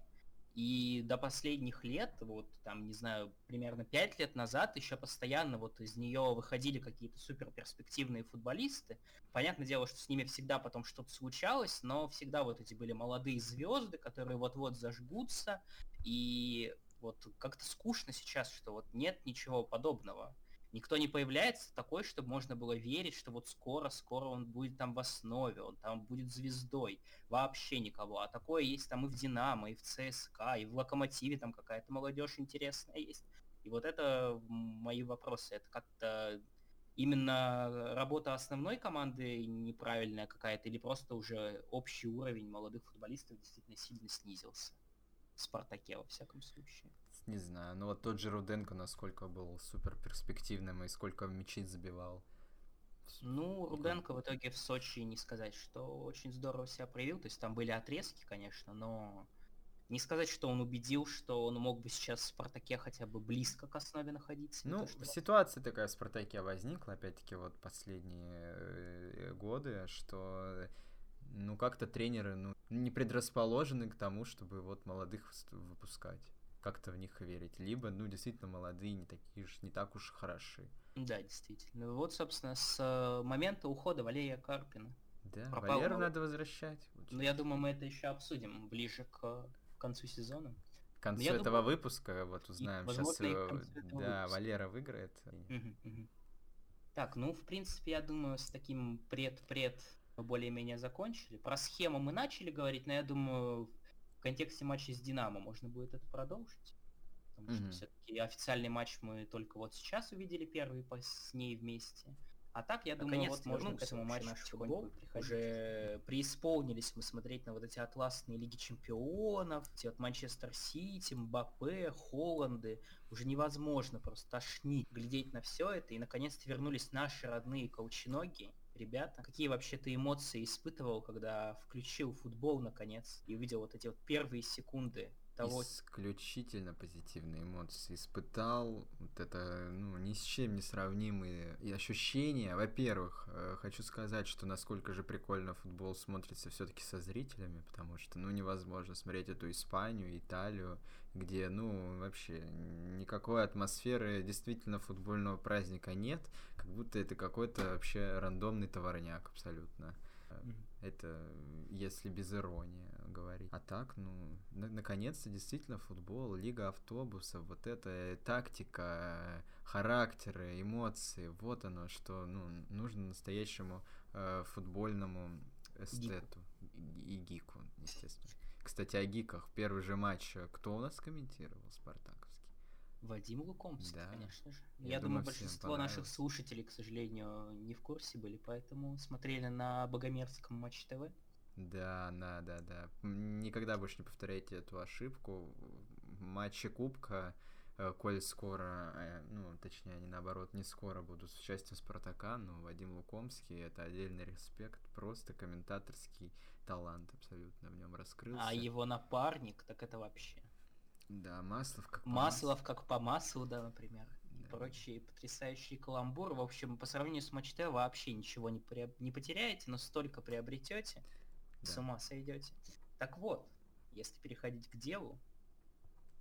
Speaker 2: и до последних лет, вот там, не знаю, примерно пять лет назад еще постоянно вот из нее выходили какие-то супер перспективные футболисты. Понятное дело, что с ними всегда потом что-то случалось, но всегда вот эти были молодые звезды, которые вот-вот зажгутся. И вот как-то скучно сейчас, что вот нет ничего подобного никто не появляется такой, чтобы можно было верить, что вот скоро-скоро он будет там в основе, он там будет звездой. Вообще никого. А такое есть там и в Динамо, и в ЦСКА, и в Локомотиве там какая-то молодежь интересная есть. И вот это мои вопросы. Это как-то именно работа основной команды неправильная какая-то, или просто уже общий уровень молодых футболистов действительно сильно снизился в Спартаке, во всяком случае.
Speaker 1: Не знаю, ну вот тот же Руденко насколько был супер перспективным и сколько мячей забивал.
Speaker 2: Ну, Руденко в итоге в Сочи не сказать, что очень здорово себя проявил. То есть там были отрезки, конечно, но не сказать, что он убедил, что он мог бы сейчас в Спартаке хотя бы близко к основе находиться.
Speaker 1: Ну, то, что... ситуация такая в Спартаке возникла, опять-таки, вот последние э, годы, что ну как-то тренеры ну, не предрасположены к тому, чтобы вот молодых выпускать как-то в них верить. Либо, ну, действительно, молодые не такие уж, не так уж хороши.
Speaker 2: Да, действительно. Вот, собственно, с э, момента ухода Валерия Карпина.
Speaker 1: Да, Пропал Валеру надо возвращать.
Speaker 2: Ну, я думаю, мы это еще обсудим ближе к концу сезона.
Speaker 1: К концу Но этого думаю... выпуска вот узнаем. И, Сейчас, э, да, выпуска. Валера выиграет.
Speaker 2: Угу, угу. Так, ну, в принципе, я думаю, с таким пред-пред мы более-менее закончили. Про схему мы начали говорить, но я думаю, в контексте матча с Динамо можно будет это продолжить. Потому mm-hmm. что все-таки официальный матч мы только вот сейчас увидели первый по с ней вместе. А так, я думаю, вот можно к этому матчу наш футбол уже преисполнились мы смотреть на вот эти атласные лиги чемпионов, эти вот Манчестер Сити, Мбаппе, Холланды. Уже невозможно просто тошнить, глядеть на все это. И наконец-то вернулись наши родные колченоги ребята. Какие вообще ты эмоции испытывал, когда включил футбол наконец и увидел вот эти вот первые секунды того...
Speaker 1: Исключительно позитивные эмоции. Испытал вот это, ну, ни с чем не сравнимые и ощущения. Во-первых, э, хочу сказать, что насколько же прикольно футбол смотрится все таки со зрителями, потому что, ну, невозможно смотреть эту Испанию, Италию, где, ну, вообще никакой атмосферы действительно футбольного праздника нет, как будто это какой-то вообще рандомный товарняк абсолютно. Это если без иронии говорить. А так, ну, на- наконец-то действительно футбол, лига автобусов, вот эта тактика, характеры, эмоции, вот оно, что ну, нужно настоящему э, футбольному эстету и, и гику, естественно. Кстати, о гиках. Первый же матч э, кто у нас комментировал? Спартаковский.
Speaker 2: Вадим Лукомский, да. конечно же. Я, Я думаю, большинство наших слушателей, к сожалению, не в курсе были, поэтому смотрели на Богомерзком Матч ТВ.
Speaker 1: Да, да, да, да. Никогда больше не повторяйте эту ошибку. Матчи Кубка, э, коль скоро, э, ну, точнее, они наоборот, не скоро будут с участием Спартака, но Вадим Лукомский — это отдельный респект, просто комментаторский талант абсолютно в нем раскрылся.
Speaker 2: А его напарник, так это вообще...
Speaker 1: Да, Маслов как
Speaker 2: по Маслов как по маслу, да, например. Да. И прочие потрясающие каламбуры. В общем, по сравнению с Матч вообще ничего не, при... не потеряете, но столько приобретете да. с ума сойдете. Так вот, если переходить к делу,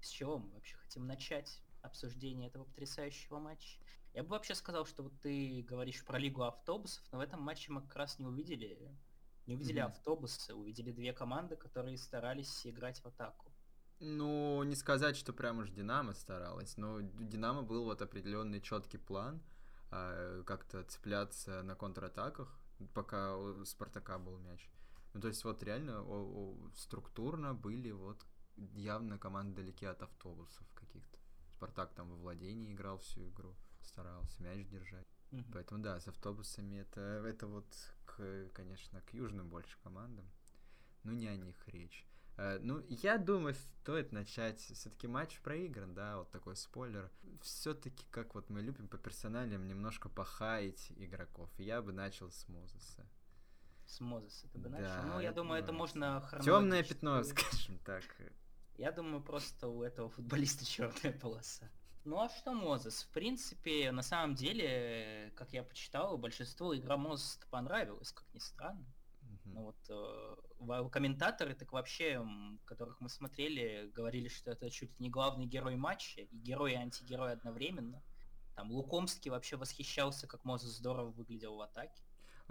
Speaker 2: с чего мы вообще хотим начать обсуждение этого потрясающего матча? Я бы вообще сказал, что вот ты говоришь про лигу автобусов, но в этом матче мы как раз не увидели, не увидели mm-hmm. автобусы, увидели две команды, которые старались играть в атаку.
Speaker 1: Ну, не сказать, что прям уж Динамо старалась, но у Динамо был вот определенный четкий план, э, как-то цепляться на контратаках, пока у Спартака был мяч. Ну, то есть вот реально о, о, структурно были вот явно команды далеки от автобусов каких-то. Спартак там во владении играл всю игру, старался мяч держать. Угу. Поэтому да, с автобусами это, это вот, к, конечно, к южным больше командам. Ну, не о них речь. Э, ну, я думаю, стоит начать. Все-таки матч проигран, да, вот такой спойлер. Все-таки, как вот мы любим по персоналиям, немножко похаять игроков. Я бы начал с Мозеса
Speaker 2: с Мозеса ты бы начал. Да, ну, я думаю, это можно
Speaker 1: Темное пятно, скажем так.
Speaker 2: Я думаю, просто у этого футболиста [LAUGHS] черная полоса. Ну а что Мозес? В принципе, на самом деле, как я почитал, большинству игра Мозеса понравилась, как ни странно. Uh-huh. Ну вот э, комментаторы, так вообще, которых мы смотрели, говорили, что это чуть ли не главный герой матча, и герой и антигерой одновременно. Там Лукомский вообще восхищался, как Мозес здорово выглядел в атаке.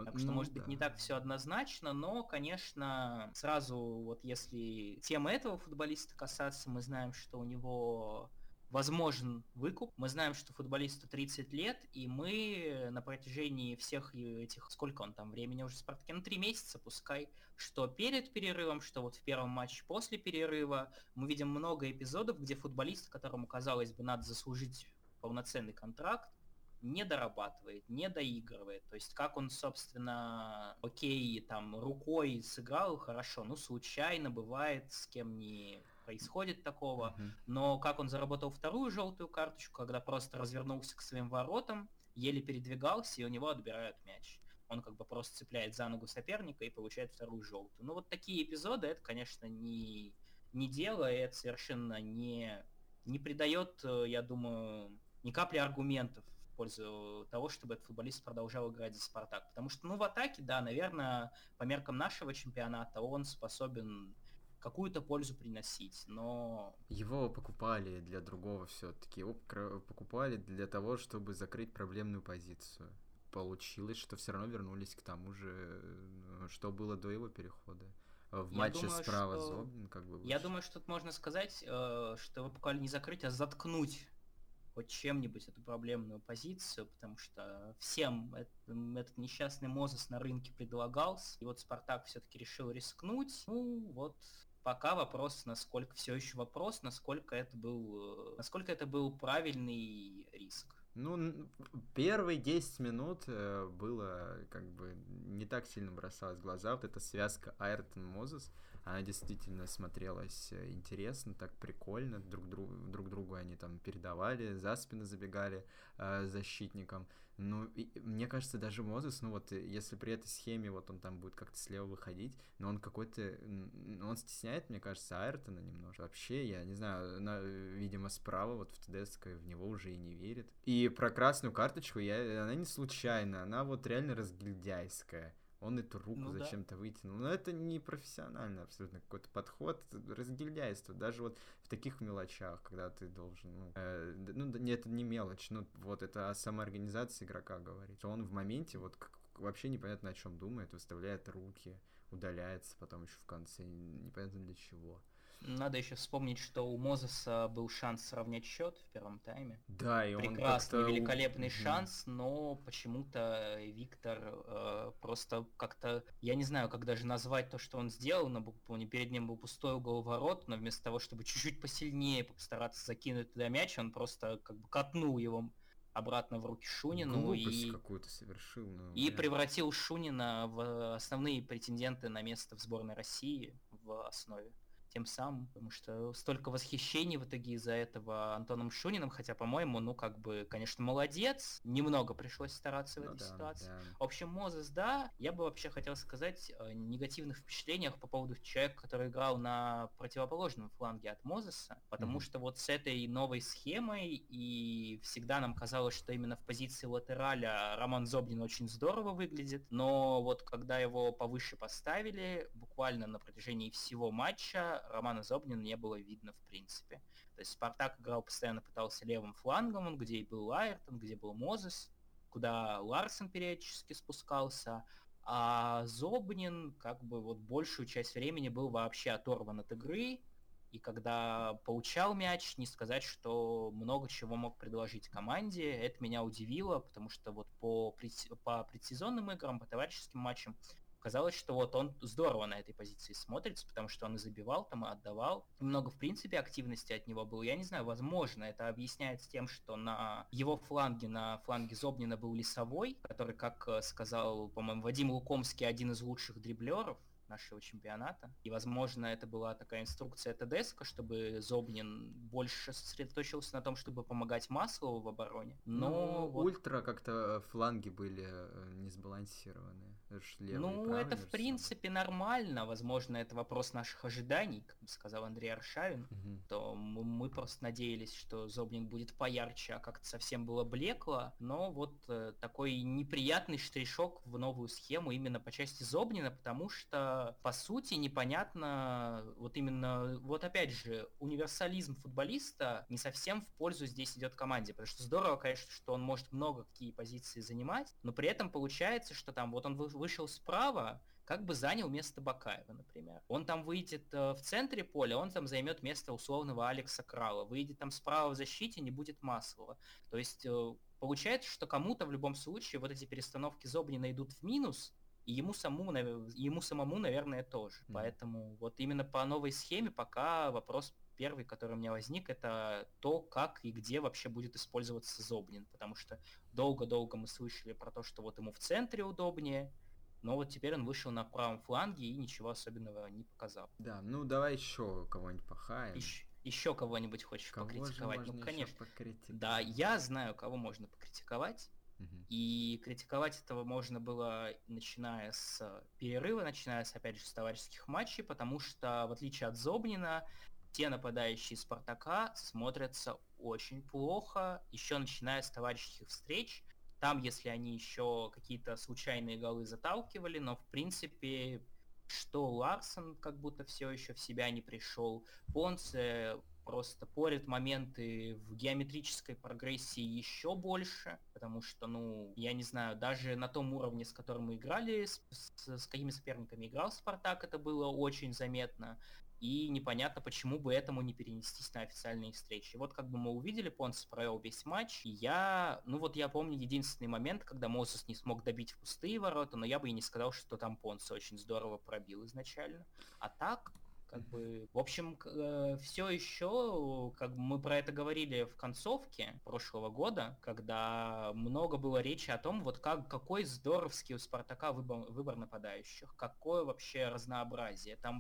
Speaker 2: Так что, ну, может да. быть, не так все однозначно, но, конечно, сразу вот если темы этого футболиста касаться, мы знаем, что у него возможен выкуп. Мы знаем, что футболисту 30 лет, и мы на протяжении всех этих, сколько он там времени уже в Спартаке, ну, три месяца пускай, что перед перерывом, что вот в первом матче после перерыва, мы видим много эпизодов, где футболист, которому, казалось бы, надо заслужить полноценный контракт, не дорабатывает, не доигрывает. То есть как он, собственно, окей, там, рукой сыграл хорошо, ну, случайно бывает, с кем не происходит такого, uh-huh. но как он заработал вторую желтую карточку, когда просто развернулся к своим воротам, еле передвигался, и у него отбирают мяч. Он как бы просто цепляет за ногу соперника и получает вторую желтую. Ну вот такие эпизоды, это, конечно, не, не дело, и это совершенно не, не придает, э, я думаю, ни капли аргументов пользу того, чтобы этот футболист продолжал играть за Спартак. Потому что, ну, в атаке, да, наверное, по меркам нашего чемпионата он способен какую-то пользу приносить, но...
Speaker 1: Его покупали для другого все-таки. Его покупали для того, чтобы закрыть проблемную позицию. Получилось, что все равно вернулись к тому же, э, что было до его перехода. В я матче думаю, справа что... Зобнин как бы...
Speaker 2: Я думаю, что тут можно сказать, э, что его покупали не закрыть, а заткнуть хоть чем-нибудь эту проблемную позицию, потому что всем этот несчастный Мозес на рынке предлагался, и вот Спартак все-таки решил рискнуть. Ну вот пока вопрос, насколько все еще вопрос, насколько это был, насколько это был правильный риск.
Speaker 1: Ну, первые 10 минут э, было как бы не так сильно бросалось в глаза. Вот эта связка Айртон Мозес, она действительно смотрелась э, интересно, так прикольно, друг, друг, друг другу они там передавали, за спины забегали э, защитникам. Ну, и, мне кажется, даже Мозес, ну вот, если при этой схеме вот он там будет как-то слева выходить, но он какой-то, он стесняет, мне кажется, Айртона немножко. Вообще, я не знаю, на, видимо, справа вот в ТДСК в него уже и не верит. И про красную карточку, я, она не случайна, она вот реально разгильдяйская. Он эту руку ну, зачем-то да. вытянул. Но это не профессиональный абсолютно какой-то подход, разгильдяйство. Даже вот в таких мелочах, когда ты должен, ну, э, ну это не мелочь, ну вот это о самоорганизации игрока говорит. Он в моменте вот как, вообще непонятно о чем думает, выставляет руки, удаляется потом еще в конце, непонятно для чего.
Speaker 2: Надо еще вспомнить, что у Мозеса был шанс сравнять счет в первом тайме.
Speaker 1: Да, и
Speaker 2: он Прекрасный, великолепный шанс, но почему-то Виктор э, просто как-то, я не знаю, как даже назвать то, что он сделал, но перед ним был пустой угол ворот, но вместо того, чтобы чуть-чуть посильнее постараться закинуть туда мяч, он просто как бы катнул его обратно в руки Шунину
Speaker 1: Глупость и какую-то совершил. Ну,
Speaker 2: и превратил Шунина в основные претенденты на место в сборной России в основе тем самым, потому что столько восхищений в итоге из-за этого Антоном Шуниным, хотя, по-моему, ну, как бы, конечно, молодец, немного пришлось стараться в ну, этой да, ситуации. Да. В общем, Мозес, да, я бы вообще хотел сказать о негативных впечатлениях по поводу человека, который играл на противоположном фланге от Мозеса, потому mm-hmm. что вот с этой новой схемой и всегда нам казалось, что именно в позиции латераля Роман Зобнин очень здорово выглядит, но вот когда его повыше поставили, буквально на протяжении всего матча Романа Зобнина не было видно в принципе. То есть Спартак играл постоянно пытался левым флангом, где и был Лайертон, где был Мозес, куда Ларсен периодически спускался, а Зобнин как бы вот большую часть времени был вообще оторван от игры, и когда получал мяч, не сказать, что много чего мог предложить команде. Это меня удивило, потому что вот по, по предсезонным играм, по товарищеским матчам Казалось, что вот он здорово на этой позиции смотрится, потому что он и забивал там, и отдавал. Много, в принципе, активности от него было. Я не знаю, возможно, это объясняется тем, что на его фланге, на фланге Зобнина был Лисовой, который, как э, сказал, по-моему, Вадим Лукомский, один из лучших дриблеров нашего чемпионата. И, возможно, это была такая инструкция Тедеско, чтобы Зобнин больше сосредоточился на том, чтобы помогать Маслову в обороне. Но
Speaker 1: ну, вот... ультра как-то фланги были э, не сбалансированы.
Speaker 2: Ну, это в принципе нормально. Возможно, это вопрос наших ожиданий, как сказал Андрей Аршавин. Угу. То мы, мы просто надеялись, что Зобнин будет поярче, а как-то совсем было блекло. Но вот э, такой неприятный штришок в новую схему именно по части Зобнина, потому что, по сути, непонятно, вот именно, вот опять же, универсализм футболиста не совсем в пользу здесь идет команде. Потому что здорово, конечно, что он может много какие позиции занимать, но при этом получается, что там вот он вышел справа, как бы занял место Бакаева, например. Он там выйдет э, в центре поля, он там займет место условного Алекса Крала. Выйдет там справа в защите, не будет Маслова. То есть э, получается, что кому-то в любом случае вот эти перестановки Зобнина идут в минус, и ему, саму, ему самому, наверное, тоже. Mm. Поэтому вот именно по новой схеме пока вопрос первый, который у меня возник, это то, как и где вообще будет использоваться Зобнин. Потому что долго-долго мы слышали про то, что вот ему в центре удобнее, но вот теперь он вышел на правом фланге и ничего особенного не показал.
Speaker 1: Да, ну давай еще кого-нибудь похаем.
Speaker 2: Еще, еще кого-нибудь хочешь кого покритиковать? ну, конечно. Да, я знаю, кого можно покритиковать. И критиковать этого можно было, начиная с перерыва, начиная с, опять же, с товарищеских матчей, потому что, в отличие от Зобнина, те нападающие Спартака смотрятся очень плохо, еще начиная с товарищеских встреч, там, если они еще какие-то случайные голы заталкивали, но в принципе, что Ларсон как будто все еще в себя не пришел, Понце просто порит моменты в геометрической прогрессии еще больше, потому что, ну, я не знаю, даже на том уровне, с которым мы играли, с, с, с какими соперниками играл Спартак, это было очень заметно и непонятно, почему бы этому не перенестись на официальные встречи. Вот как бы мы увидели, Понс провел весь матч, и я, ну вот я помню единственный момент, когда Мозес не смог добить в пустые ворота, но я бы и не сказал, что там Понс очень здорово пробил изначально. А так, Как бы, в общем, э, все еще, как мы про это говорили в концовке прошлого года, когда много было речи о том, вот как, какой здоровский у Спартака выбор, выбор нападающих, какое вообще разнообразие. Там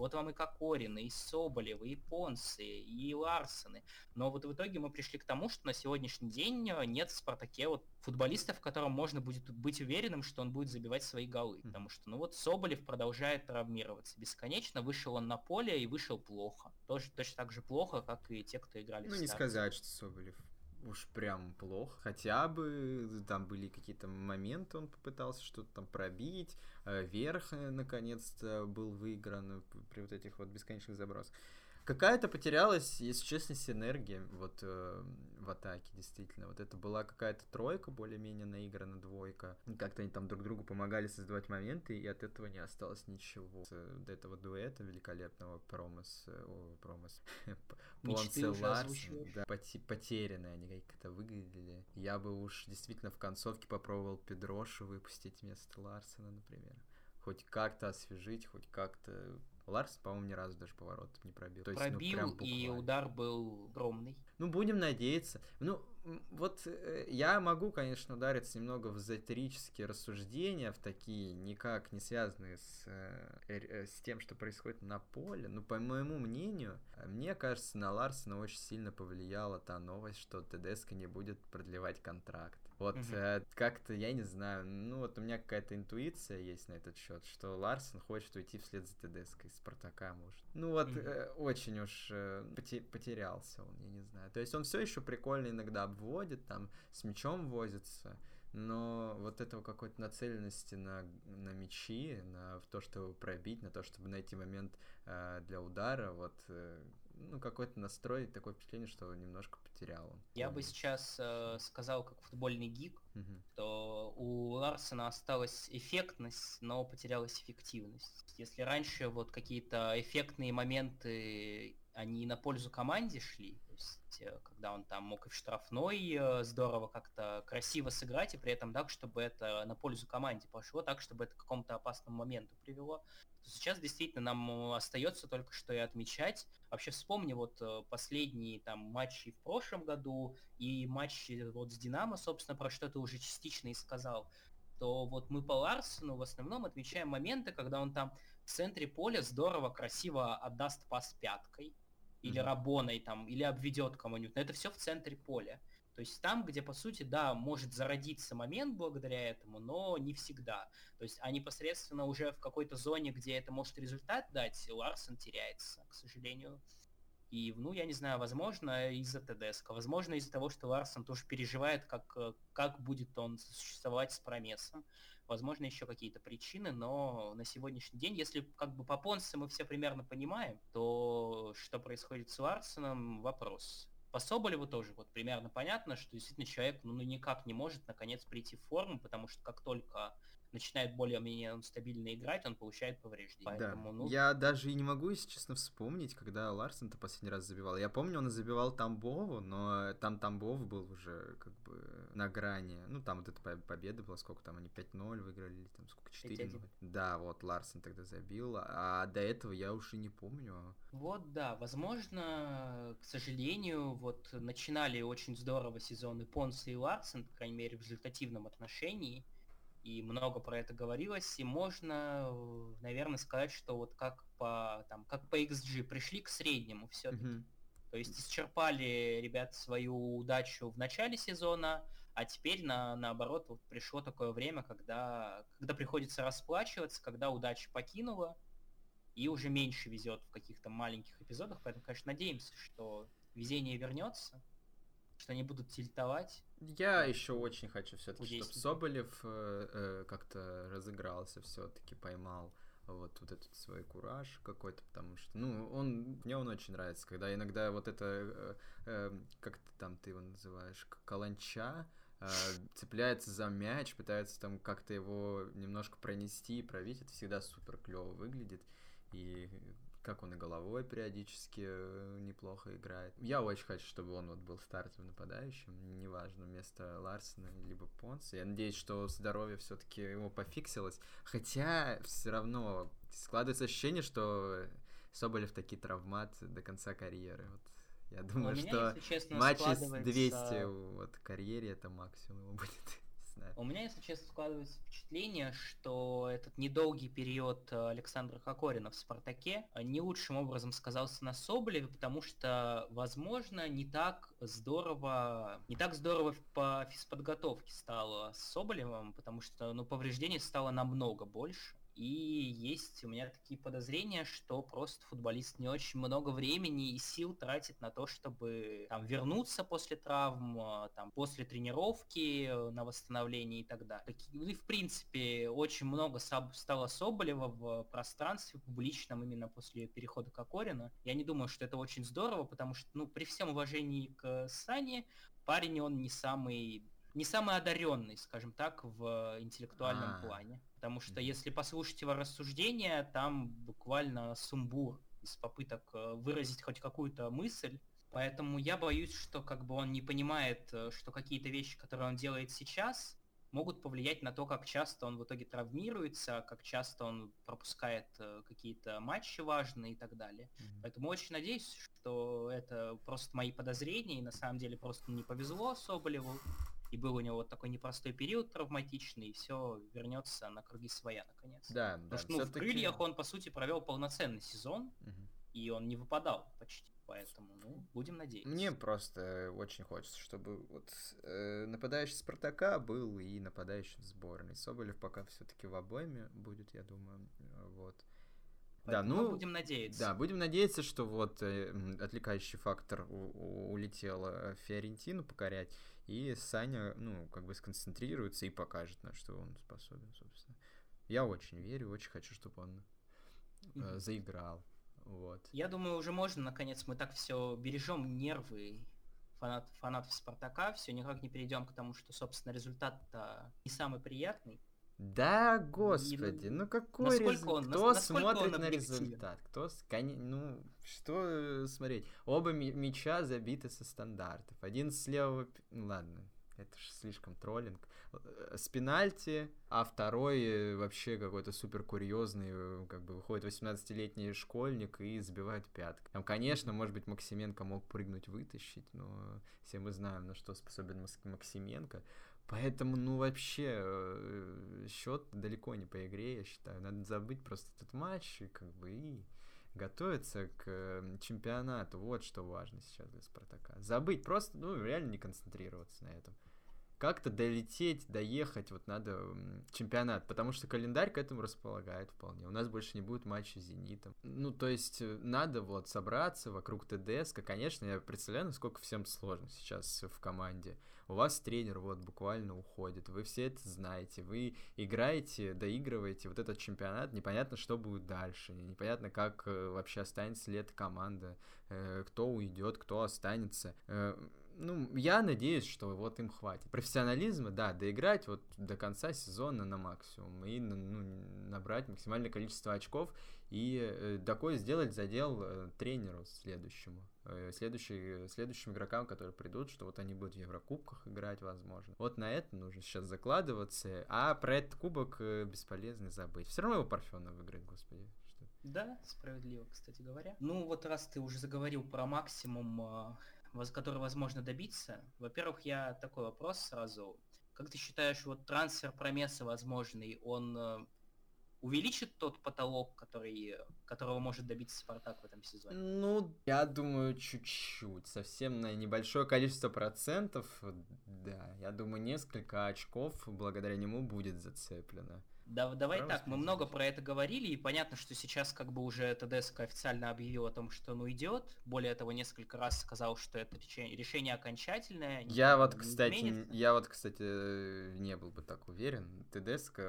Speaker 2: вот вам и Кокорины, и Соболевы, и Понсы, и Ларсены. Но вот в итоге мы пришли к тому, что на сегодняшний день нет в Спартаке вот футболиста, в котором можно будет быть уверенным, что он будет забивать свои голы. Потому что, ну вот Соболев продолжает травмироваться бесконечно. Вышел он на поле и вышел плохо. Тоже точно так же плохо, как и те, кто играли
Speaker 1: ну, в Ну, не сказать, что Соболев уж прям плохо. Хотя бы там были какие-то моменты, он попытался что-то там пробить. Э, верх э, наконец-то был выигран при вот этих вот бесконечных забросах. Какая-то потерялась, если честно, синергия вот э, в атаке, действительно. Вот это была какая-то тройка, более-менее наиграна двойка. Как-то они там друг другу помогали создавать моменты, и от этого не осталось ничего. Э, до этого дуэта великолепного промыс, э, о, [LAUGHS] Понце Ларсен, да, потерянные они как-то выглядели. Я бы уж действительно в концовке попробовал Педрошу выпустить вместо Ларсена, например. Хоть как-то освежить, хоть как-то Ларс, по-моему, ни разу даже поворот не пробил.
Speaker 2: То есть, пробил, ну, и удар был огромный.
Speaker 1: Ну, будем надеяться. Ну, вот э, я могу, конечно, удариться немного в эзотерические рассуждения, в такие, никак не связанные с, э, э, с тем, что происходит на поле. Но, по моему мнению, мне кажется, на Ларсона очень сильно повлияла та новость, что ТДСК не будет продлевать контракт. Вот угу. э, как-то, я не знаю, ну вот у меня какая-то интуиция есть на этот счет, что Ларсон хочет уйти вслед за ТДСК из Спартака, может. Ну вот угу. э, очень уж э, потерялся он, я не знаю. То есть он все еще прикольно иногда обводит, там с мячом возится, но вот этого какой-то нацеленности на, на мячи, на в то, чтобы пробить, на то, чтобы найти момент э, для удара, вот э, ну, какой-то настрой, такое впечатление, что немножко потерял он.
Speaker 2: Я бы сейчас э, сказал, как футбольный гик, угу. то у Ларсена осталась эффектность, но потерялась эффективность. Если раньше вот какие-то эффектные моменты, они на пользу команде шли, есть э, когда он там мог и в штрафной э, здорово как-то красиво сыграть, и при этом так, чтобы это на пользу команде пошло, так, чтобы это к какому-то опасному моменту привело, сейчас действительно нам остается только что и отмечать. Вообще вспомни вот э, последние там матчи в прошлом году и матчи вот с Динамо, собственно, про что ты уже частично и сказал, то вот мы по Ларсену в основном отмечаем моменты, когда он там в центре поля здорово, красиво отдаст пас пяткой, или mm-hmm. Рабоной там, или обведет кому-нибудь. Но это все в центре поля. То есть там, где, по сути, да, может зародиться момент благодаря этому, но не всегда. То есть, а непосредственно уже в какой-то зоне, где это может результат дать, Ларсон теряется, к сожалению. И, ну, я не знаю, возможно, из-за ТДСК, возможно, из-за того, что Ларсон тоже переживает, как, как будет он существовать с Промесом. Возможно, еще какие-то причины, но на сегодняшний день, если как бы по Понсе мы все примерно понимаем, то что происходит с Ларсоном, вопрос. По Соболеву тоже вот примерно понятно, что действительно человек ну, никак не может наконец прийти в форму, потому что как только начинает более-менее стабильно играть, он получает повреждения.
Speaker 1: Да. Поэтому, ну... Я даже и не могу, если честно, вспомнить, когда Ларсен-то последний раз забивал. Я помню, он забивал Тамбову, но там Тамбов был уже как бы на грани. Ну, там вот эта победа была, сколько там, они 5-0 выиграли, или там сколько, 4-0. Да, вот Ларсен тогда забил, а до этого я уж и не помню.
Speaker 2: Вот, да, возможно, к сожалению, вот начинали очень здорово сезоны Понса и Ларсен, по крайней мере, в результативном отношении, и много про это говорилось, и можно, э, наверное, сказать, что вот как по, там, как по XG пришли к среднему все-таки. Mm-hmm. То есть исчерпали ребят свою удачу в начале сезона, а теперь на, наоборот вот пришло такое время, когда, когда приходится расплачиваться, когда удача покинула, и уже меньше везет в каких-то маленьких эпизодах, поэтому, конечно, надеемся, что везение вернется что они будут тильтовать.
Speaker 1: Я еще очень хочу все-таки, чтобы Соболев э, э, как-то разыгрался, все-таки поймал вот, вот этот свой кураж какой-то, потому что, ну, он, мне он очень нравится, когда иногда вот это, э, э, как ты там, ты его называешь, каланча, э, цепляется за мяч, пытается там как-то его немножко пронести, провить, это всегда супер клево выглядит, и как он и головой периодически э, неплохо играет. Я очень хочу, чтобы он вот был стартовым нападающим, неважно, вместо Ларсена либо Понса. Я надеюсь, что здоровье все-таки его пофиксилось, хотя все равно складывается ощущение, что Соболев такие травмат до конца карьеры. Вот я думаю, меня, что честно, матчи с 200 вот карьере это максимум будет.
Speaker 2: У меня, если честно, складывается впечатление, что этот недолгий период э, Александра Кокорина в «Спартаке» не лучшим образом сказался на Соболеве, потому что, возможно, не так здорово, не так здорово по физподготовке стало с Соболевым, потому что ну, повреждений стало намного больше. И есть у меня такие подозрения, что просто футболист не очень много времени и сил тратит на то, чтобы там, вернуться после травм, а, там, после тренировки э, на восстановление и так далее. Ну и в принципе очень много стало Соболева в пространстве публичном именно после перехода Кокорина. Я не думаю, что это очень здорово, потому что, ну, при всем уважении к Сане, парень он не самый не самый одаренный, скажем так, в интеллектуальном А-а-а. плане. Потому что если послушать его рассуждения, там буквально сумбур из попыток э, выразить хоть какую-то мысль. Поэтому я боюсь, что как бы он не понимает, э, что какие-то вещи, которые он делает сейчас, могут повлиять на то, как часто он в итоге травмируется, как часто он пропускает э, какие-то матчи важные и так далее. Mm-hmm. Поэтому очень надеюсь, что это просто мои подозрения, и на самом деле просто не повезло Соболеву, и был у него вот такой непростой период травматичный, и все вернется на круги своя наконец.
Speaker 1: Да,
Speaker 2: Потому да. Что, ну, в крыльях он, по сути, провел полноценный сезон, угу. и он не выпадал почти. Поэтому, ну, будем надеяться.
Speaker 1: Мне просто очень хочется, чтобы вот э, нападающий Спартака был и нападающий сборной. Соболев пока все-таки в обойме будет, я думаю. Вот.
Speaker 2: Поэтому да, ну, будем надеяться.
Speaker 1: Да, будем надеяться, что вот э, отвлекающий фактор у, у, улетел э, Фиорентину покорять. И Саня, ну, как бы сконцентрируется и покажет, на что он способен, собственно. Я очень верю, очень хочу, чтобы он э, заиграл. Вот.
Speaker 2: Я думаю, уже можно, наконец, мы так все бережем нервы фанат, фанатов Спартака, все никак не перейдем к тому, что, собственно, результат-то не самый приятный.
Speaker 1: Да, господи, и, ну какой результат? Кто смотрит на результат? Кто, ну, что э, смотреть? Оба мяча забиты со стандартов. Один слева, ну ладно, это же слишком троллинг. Э, с пенальти, а второй э, вообще какой-то супер курьезный, как бы выходит 18-летний школьник и забивает пятк. Там, конечно, может быть, Максименко мог прыгнуть, вытащить, но все мы знаем, на что способен Максименко. Поэтому, ну, вообще, э, счет далеко не по игре, я считаю. Надо забыть просто этот матч и как бы и готовиться к чемпионату. Вот что важно сейчас для Спартака. Забыть, просто, ну, реально не концентрироваться на этом как-то долететь, доехать, вот надо чемпионат, потому что календарь к этому располагает вполне. У нас больше не будет матча с Зенитом. Ну, то есть э, надо вот собраться вокруг ТДСК. Конечно, я представляю, насколько всем сложно сейчас в команде. У вас тренер вот буквально уходит, вы все это знаете, вы играете, доигрываете вот этот чемпионат, непонятно, что будет дальше, непонятно, как э, вообще останется ли эта команда, э, кто уйдет, кто останется ну, я надеюсь, что вот им хватит. Профессионализма, да, доиграть вот до конца сезона на максимум и ну, набрать максимальное количество очков и э, такое сделать задел э, тренеру следующему, э, следующий, следующим игрокам, которые придут, что вот они будут в Еврокубках играть, возможно. Вот на это нужно сейчас закладываться, а про этот кубок э, бесполезно забыть. Все равно его Парфенов выиграет, господи. Что...
Speaker 2: Да, справедливо, кстати говоря. Ну вот раз ты уже заговорил про максимум а, который возможно добиться. Во-первых, я такой вопрос сразу. Как ты считаешь, вот трансфер Промеса возможный, он э, увеличит тот потолок, который, которого может добиться Спартак в этом сезоне?
Speaker 1: Ну, я думаю, чуть-чуть. Совсем на небольшое количество процентов. Да, я думаю, несколько очков благодаря нему будет зацеплено.
Speaker 2: Да, давай Правильно так, мы много про это говорили, и понятно, что сейчас как бы уже ТДСК официально объявил о том, что он уйдет. Более того, несколько раз сказал, что это решение, окончательное.
Speaker 1: Я вот, кстати, изменится. я вот, кстати, не был бы так уверен. ТДСК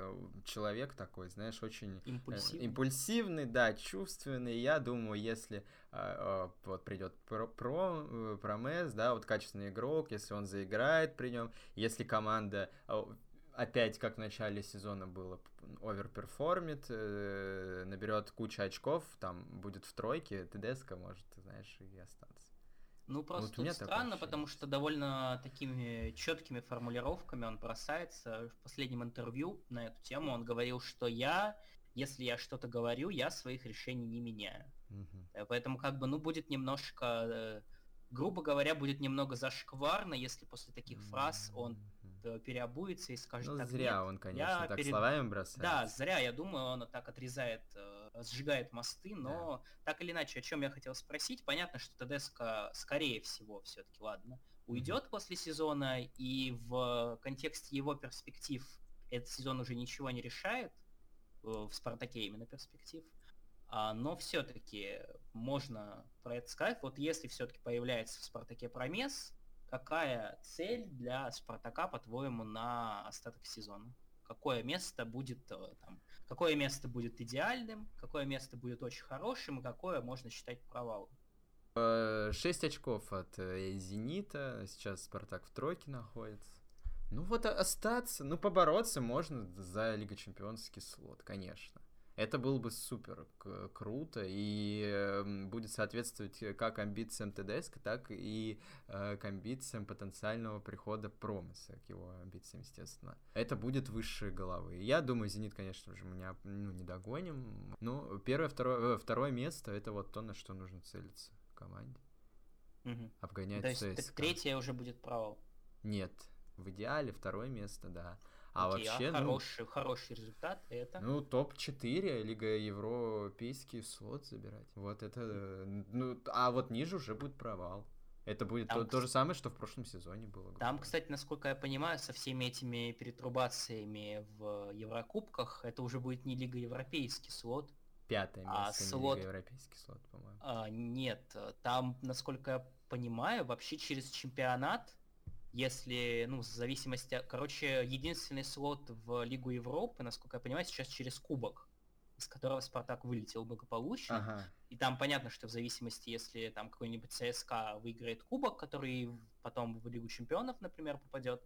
Speaker 1: человек такой, знаешь, очень э, импульсивный, импульсивный да, чувственный. Я думаю, если а, вот придет про, про, э, Промес, да, вот качественный игрок, если он заиграет при нем, если команда а, опять, как в начале сезона было, overperform ит, э, наберет кучу очков, там будет в тройке, Тедеско может, знаешь, и остаться.
Speaker 2: Ну просто вот странно, потому что довольно такими четкими формулировками он бросается. В последнем интервью на эту тему он говорил, что я, если я что-то говорю, я своих решений не меняю. Угу. Поэтому как бы, ну, будет немножко, э, грубо говоря, будет немного зашкварно, если после таких фраз он переобуется и скажет
Speaker 1: ну,
Speaker 2: так,
Speaker 1: зря
Speaker 2: нет,
Speaker 1: он, конечно, так перед... словами бросает.
Speaker 2: Да, зря, я думаю, он так отрезает, сжигает мосты, но да. так или иначе, о чем я хотел спросить, понятно, что ТДСК, скорее всего, все-таки, ладно, уйдет mm-hmm. после сезона, и в контексте его перспектив этот сезон уже ничего не решает, э, в Спартаке именно перспектив, а, но все-таки можно про это сказать. Вот если все-таки появляется в Спартаке промес, какая цель для Спартака, по-твоему, на остаток сезона? Какое место будет э, там, какое место будет идеальным, какое место будет очень хорошим, и какое можно считать провалом?
Speaker 1: 6 э, очков от э, Зенита. Сейчас Спартак в тройке находится. Ну вот остаться, ну побороться можно за Лига Чемпионский слот, конечно. Это было бы супер круто и э, будет соответствовать как амбициям ТДСК, так и э, к амбициям потенциального прихода Промеса, к его амбициям, естественно. Это будет высшие головы. Я думаю, Зенит, конечно же, мы не, ну, не догоним. Ну, первое, второе, э, второе место это вот то, на что нужно целиться команде.
Speaker 2: Угу. Обгонять То есть ЦСКА. третье уже будет провал?
Speaker 1: Нет, в идеале второе место, да. А
Speaker 2: Окей,
Speaker 1: вообще,
Speaker 2: а хороший, ну, хороший результат это?
Speaker 1: Ну, топ-4, Лига Европейский слот забирать. Вот это, ну, а вот ниже уже будет провал. Это будет там, то, то же самое, что в прошлом сезоне было.
Speaker 2: Там, кстати, насколько я понимаю, со всеми этими перетрубациями в Еврокубках, это уже будет не Лига Европейский слот,
Speaker 1: пятое а место, а слот... европейский слот, по-моему.
Speaker 2: А, нет, там, насколько я понимаю, вообще через чемпионат, если, ну, в зависимости... Короче, единственный слот в Лигу Европы, насколько я понимаю, сейчас через Кубок, из которого Спартак вылетел благополучно. Ага. И там понятно, что в зависимости, если там какой-нибудь ЦСКА выиграет Кубок, который потом в Лигу Чемпионов, например, попадет,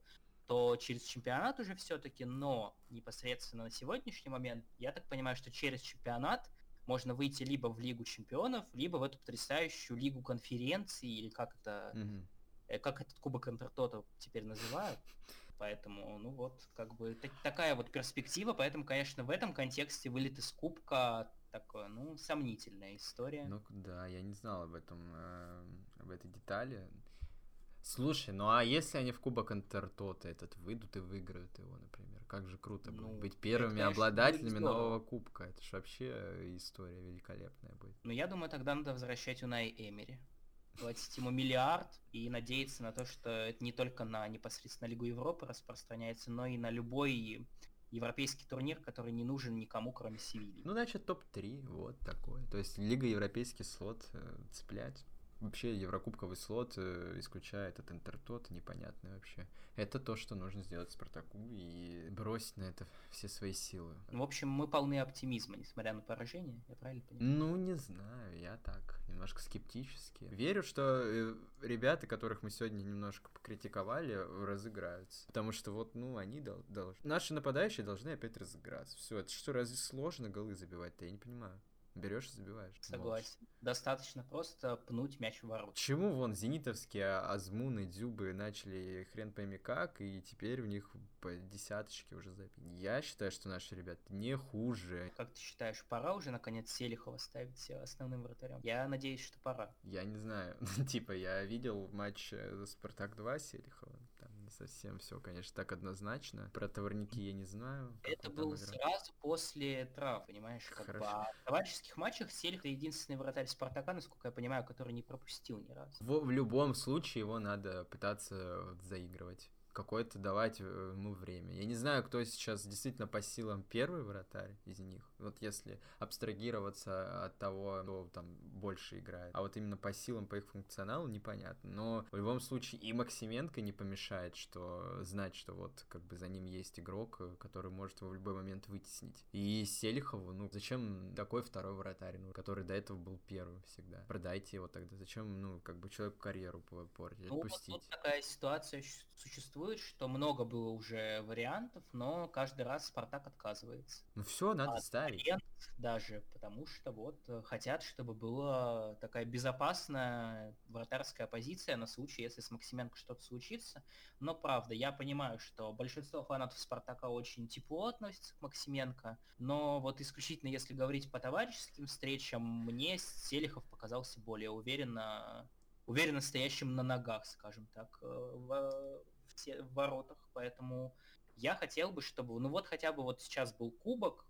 Speaker 2: то через чемпионат уже все-таки, но непосредственно на сегодняшний момент, я так понимаю, что через чемпионат можно выйти либо в Лигу чемпионов, либо в эту потрясающую Лигу конференций, или как это, mm-hmm. Как этот Кубок Интертота теперь называют. Поэтому, ну вот, как бы так, такая вот перспектива, поэтому, конечно, в этом контексте вылет из Кубка такое, ну, сомнительная история.
Speaker 1: Ну да, я не знал об этом, э, об этой детали. Слушай, ну а если они в Кубок Интертота этот выйдут и выиграют его, например, как же круто ну, будет быть первыми это, конечно, обладателями нового кубка. Это же вообще история великолепная будет.
Speaker 2: Ну я думаю, тогда надо возвращать Унай Эмери. Платить ему миллиард и надеяться на то, что это не только на непосредственно Лигу Европы распространяется, но и на любой европейский турнир, который не нужен никому, кроме Севильи.
Speaker 1: Ну, значит, топ-3, вот такой. То есть Лига Европейский слот э, цеплять вообще Еврокубковый слот э, исключает от Интертот, непонятно вообще. Это то, что нужно сделать Спартаку и бросить на это все свои силы.
Speaker 2: В общем, мы полны оптимизма, несмотря на поражение, я правильно понимаю?
Speaker 1: Ну, не знаю, я так, немножко скептически. Верю, что э, ребята, которых мы сегодня немножко покритиковали, разыграются. Потому что вот, ну, они дол- должны... Наши нападающие должны опять разыграться. Все, это что, разве сложно голы забивать-то? Я не понимаю. Берешь и забиваешь.
Speaker 2: Согласен. Можешь. Достаточно просто пнуть мяч в ворот.
Speaker 1: Чему вон зенитовские Азмуны, Дзюбы начали хрен пойми как, и теперь в них по десяточке уже забили. Я считаю, что наши ребята не хуже.
Speaker 2: Как ты считаешь, пора уже наконец Селихова ставить основным вратарем? Я надеюсь, что пора.
Speaker 1: Я не знаю. [LAUGHS] типа, я видел матч э, Спартак 2 Селихова. Совсем все, конечно, так однозначно. Про товарники я не знаю.
Speaker 2: Это было сразу после трав, понимаешь? Как Хорошо. бы, а товарищеских матчах Селих это единственный вратарь Спартака, насколько я понимаю, который не пропустил ни разу.
Speaker 1: В, в любом случае его надо пытаться заигрывать какое-то давать э, ему время. Я не знаю, кто сейчас действительно по силам первый вратарь из них. Вот если абстрагироваться от того, кто там больше играет. А вот именно по силам, по их функционалу непонятно. Но в любом случае и Максименко не помешает, что знать, что вот как бы за ним есть игрок, э, который может его в любой момент вытеснить. И Селихову, ну зачем такой второй вратарь, ну, который до этого был первым всегда? Продайте его тогда. Зачем, ну, как бы человеку карьеру портить, ну, отпустить? Вот,
Speaker 2: вот такая ситуация существует существует, что много было уже вариантов, но каждый раз Спартак отказывается.
Speaker 1: Ну все, надо а ставить. Оставить.
Speaker 2: даже, потому что вот э, хотят, чтобы была такая безопасная вратарская позиция на случай, если с Максименко что-то случится. Но правда, я понимаю, что большинство фанатов Спартака очень тепло относятся к Максименко, но вот исключительно если говорить по товарищеским встречам, мне Селихов показался более уверенно, уверенно стоящим на ногах, скажем так, э, в, в, те, в воротах, поэтому я хотел бы, чтобы, ну вот хотя бы вот сейчас был кубок,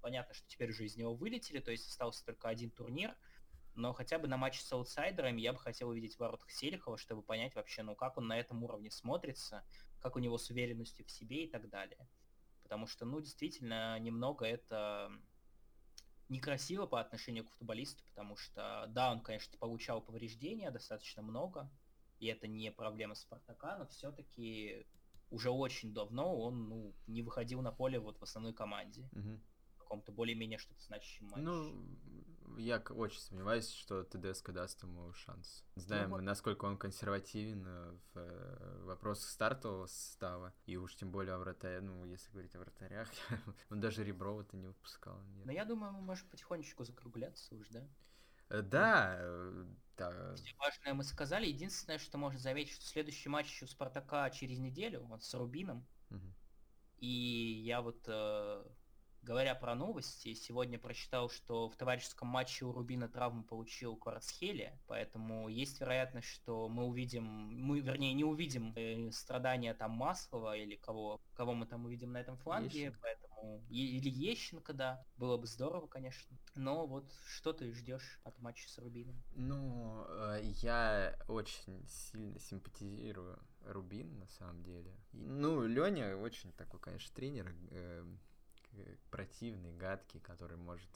Speaker 2: понятно, что теперь уже из него вылетели, то есть остался только один турнир, но хотя бы на матче с аутсайдерами я бы хотел увидеть в воротах Селихова, чтобы понять вообще, ну как он на этом уровне смотрится, как у него с уверенностью в себе и так далее. Потому что, ну, действительно, немного это некрасиво по отношению к футболисту, потому что, да, он, конечно, получал повреждения достаточно много, и это не проблема Спартака, но все-таки уже очень давно он ну, не выходил на поле вот в основной команде.
Speaker 1: Угу.
Speaker 2: В каком-то более-менее что-то значащем матче.
Speaker 1: Ну, я очень сомневаюсь, что ТДСК даст ему шанс. Знаем, ну, вот. насколько он консервативен э, в э, вопросах стартового состава. И уж тем более о вратаре, ну, если говорить о вратарях, [LAUGHS] он даже Реброва-то не выпускал.
Speaker 2: Нет. Но я думаю, мы можем потихонечку закругляться уж, да?
Speaker 1: Э, да, да.
Speaker 2: Все важное мы сказали. Единственное, что можно заметить, что следующий матч у Спартака через неделю, вот с Рубином.
Speaker 1: Угу.
Speaker 2: И я вот, э, говоря про новости, сегодня прочитал, что в товарищеском матче у Рубина травму получил Кварцхелия, поэтому есть вероятность, что мы увидим, мы, вернее, не увидим э, страдания там Маслова или кого, кого мы там увидим на этом фланге, Ещенко. поэтому или Ещенко, да, было бы здорово, конечно. Но вот что ты ждешь от матча с Рубином?
Speaker 1: Ну, э, я очень сильно симпатизирую Рубин, на самом деле. Ну, Леня очень такой, конечно, тренер, э, противный, гадкий, который может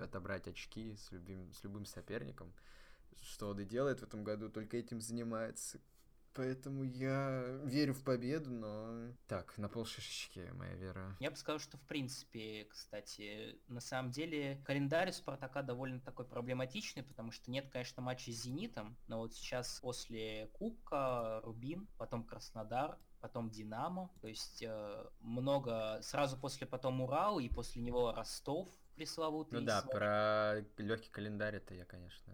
Speaker 1: отобрать очки с любым, с любым соперником. Что он и делает в этом году, только этим занимается. Поэтому я верю в победу, но... Так, на полшишечки моя вера.
Speaker 2: Я бы сказал, что в принципе, кстати, на самом деле календарь Спартака довольно такой проблематичный, потому что нет, конечно, матчей с Зенитом, но вот сейчас после Кубка Рубин, потом Краснодар, потом Динамо, то есть э, много, сразу после потом Урал и после него Ростов пресловутый.
Speaker 1: Ну да, про легкий календарь это я, конечно,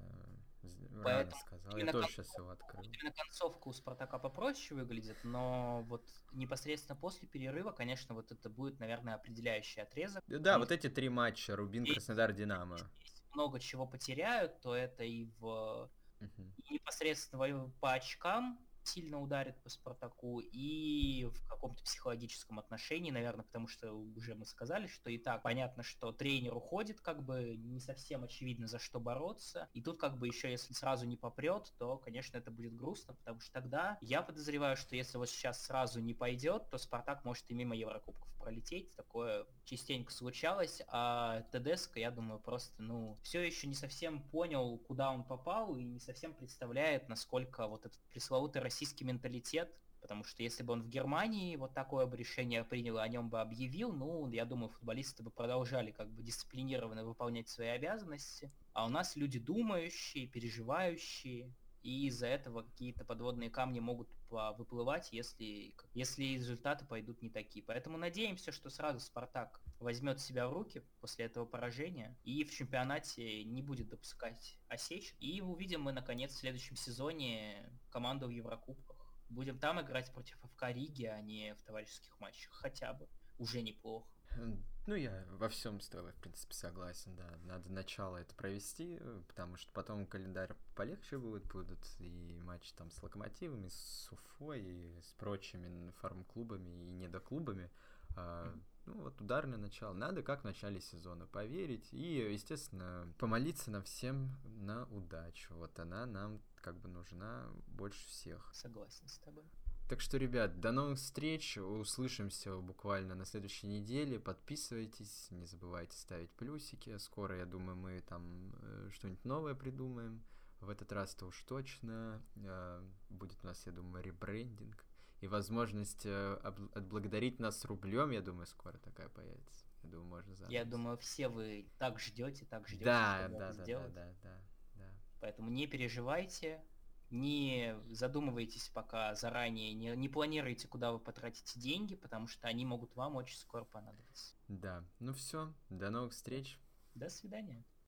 Speaker 1: Поэтому сказал. Я тоже сейчас его открыл.
Speaker 2: Именно концовка у Спартака попроще выглядит, но вот непосредственно после перерыва, конечно, вот это будет, наверное, определяющий отрезок.
Speaker 1: Да, вот эти три матча Рубин, Краснодар, Динамо.
Speaker 2: Если много чего потеряют, то это и в
Speaker 1: uh
Speaker 2: и непосредственно по очкам, сильно ударит по Спартаку, и в каком-то психологическом отношении, наверное, потому что уже мы сказали, что и так понятно, что тренер уходит, как бы не совсем очевидно, за что бороться. И тут как бы еще, если сразу не попрет, то, конечно, это будет грустно, потому что тогда я подозреваю, что если вот сейчас сразу не пойдет, то Спартак может и мимо Еврокубков пролететь. Такое частенько случалось, а ТДСК, я думаю, просто, ну, все еще не совсем понял, куда он попал, и не совсем представляет, насколько вот этот пресловутый российский менталитет Потому что если бы он в Германии вот такое бы решение принял, о нем бы объявил, ну, я думаю, футболисты бы продолжали как бы дисциплинированно выполнять свои обязанности. А у нас люди думающие, переживающие, и из-за этого какие-то подводные камни могут выплывать, если, если результаты пойдут не такие. Поэтому надеемся, что сразу Спартак возьмет себя в руки после этого поражения и в чемпионате не будет допускать осечь. И увидим мы, наконец, в следующем сезоне команду в Еврокубках. Будем там играть против ФК Риги, а не в товарищеских матчах хотя бы. Уже неплохо.
Speaker 1: Ну, я во всем с тобой, в принципе, согласен, да. Надо начало это провести, потому что потом календарь полегче будет, будут и матчи там с Локомотивами, с Уфой, и с прочими фарм-клубами и недоклубами. А, ну, вот ударное начало. Надо как в начале сезона поверить и, естественно, помолиться на всем на удачу. Вот она нам как бы нужна больше всех.
Speaker 2: Согласен с тобой.
Speaker 1: Так что, ребят, до новых встреч. Услышимся буквально на следующей неделе. Подписывайтесь, не забывайте ставить плюсики. Скоро, я думаю, мы там э, что-нибудь новое придумаем. В этот раз-то уж точно. Э, будет у нас, я думаю, ребрендинг. И возможность э, отблагодарить нас рублем, я думаю, скоро такая появится. Я думаю, можно
Speaker 2: занять. Я думаю, все вы так ждете, так ждете,
Speaker 1: да, да, да, да, да, да, да.
Speaker 2: Поэтому не переживайте, не задумывайтесь пока заранее, не, не планируйте, куда вы потратите деньги, потому что они могут вам очень скоро понадобиться.
Speaker 1: Да, ну все, до новых встреч.
Speaker 2: До свидания.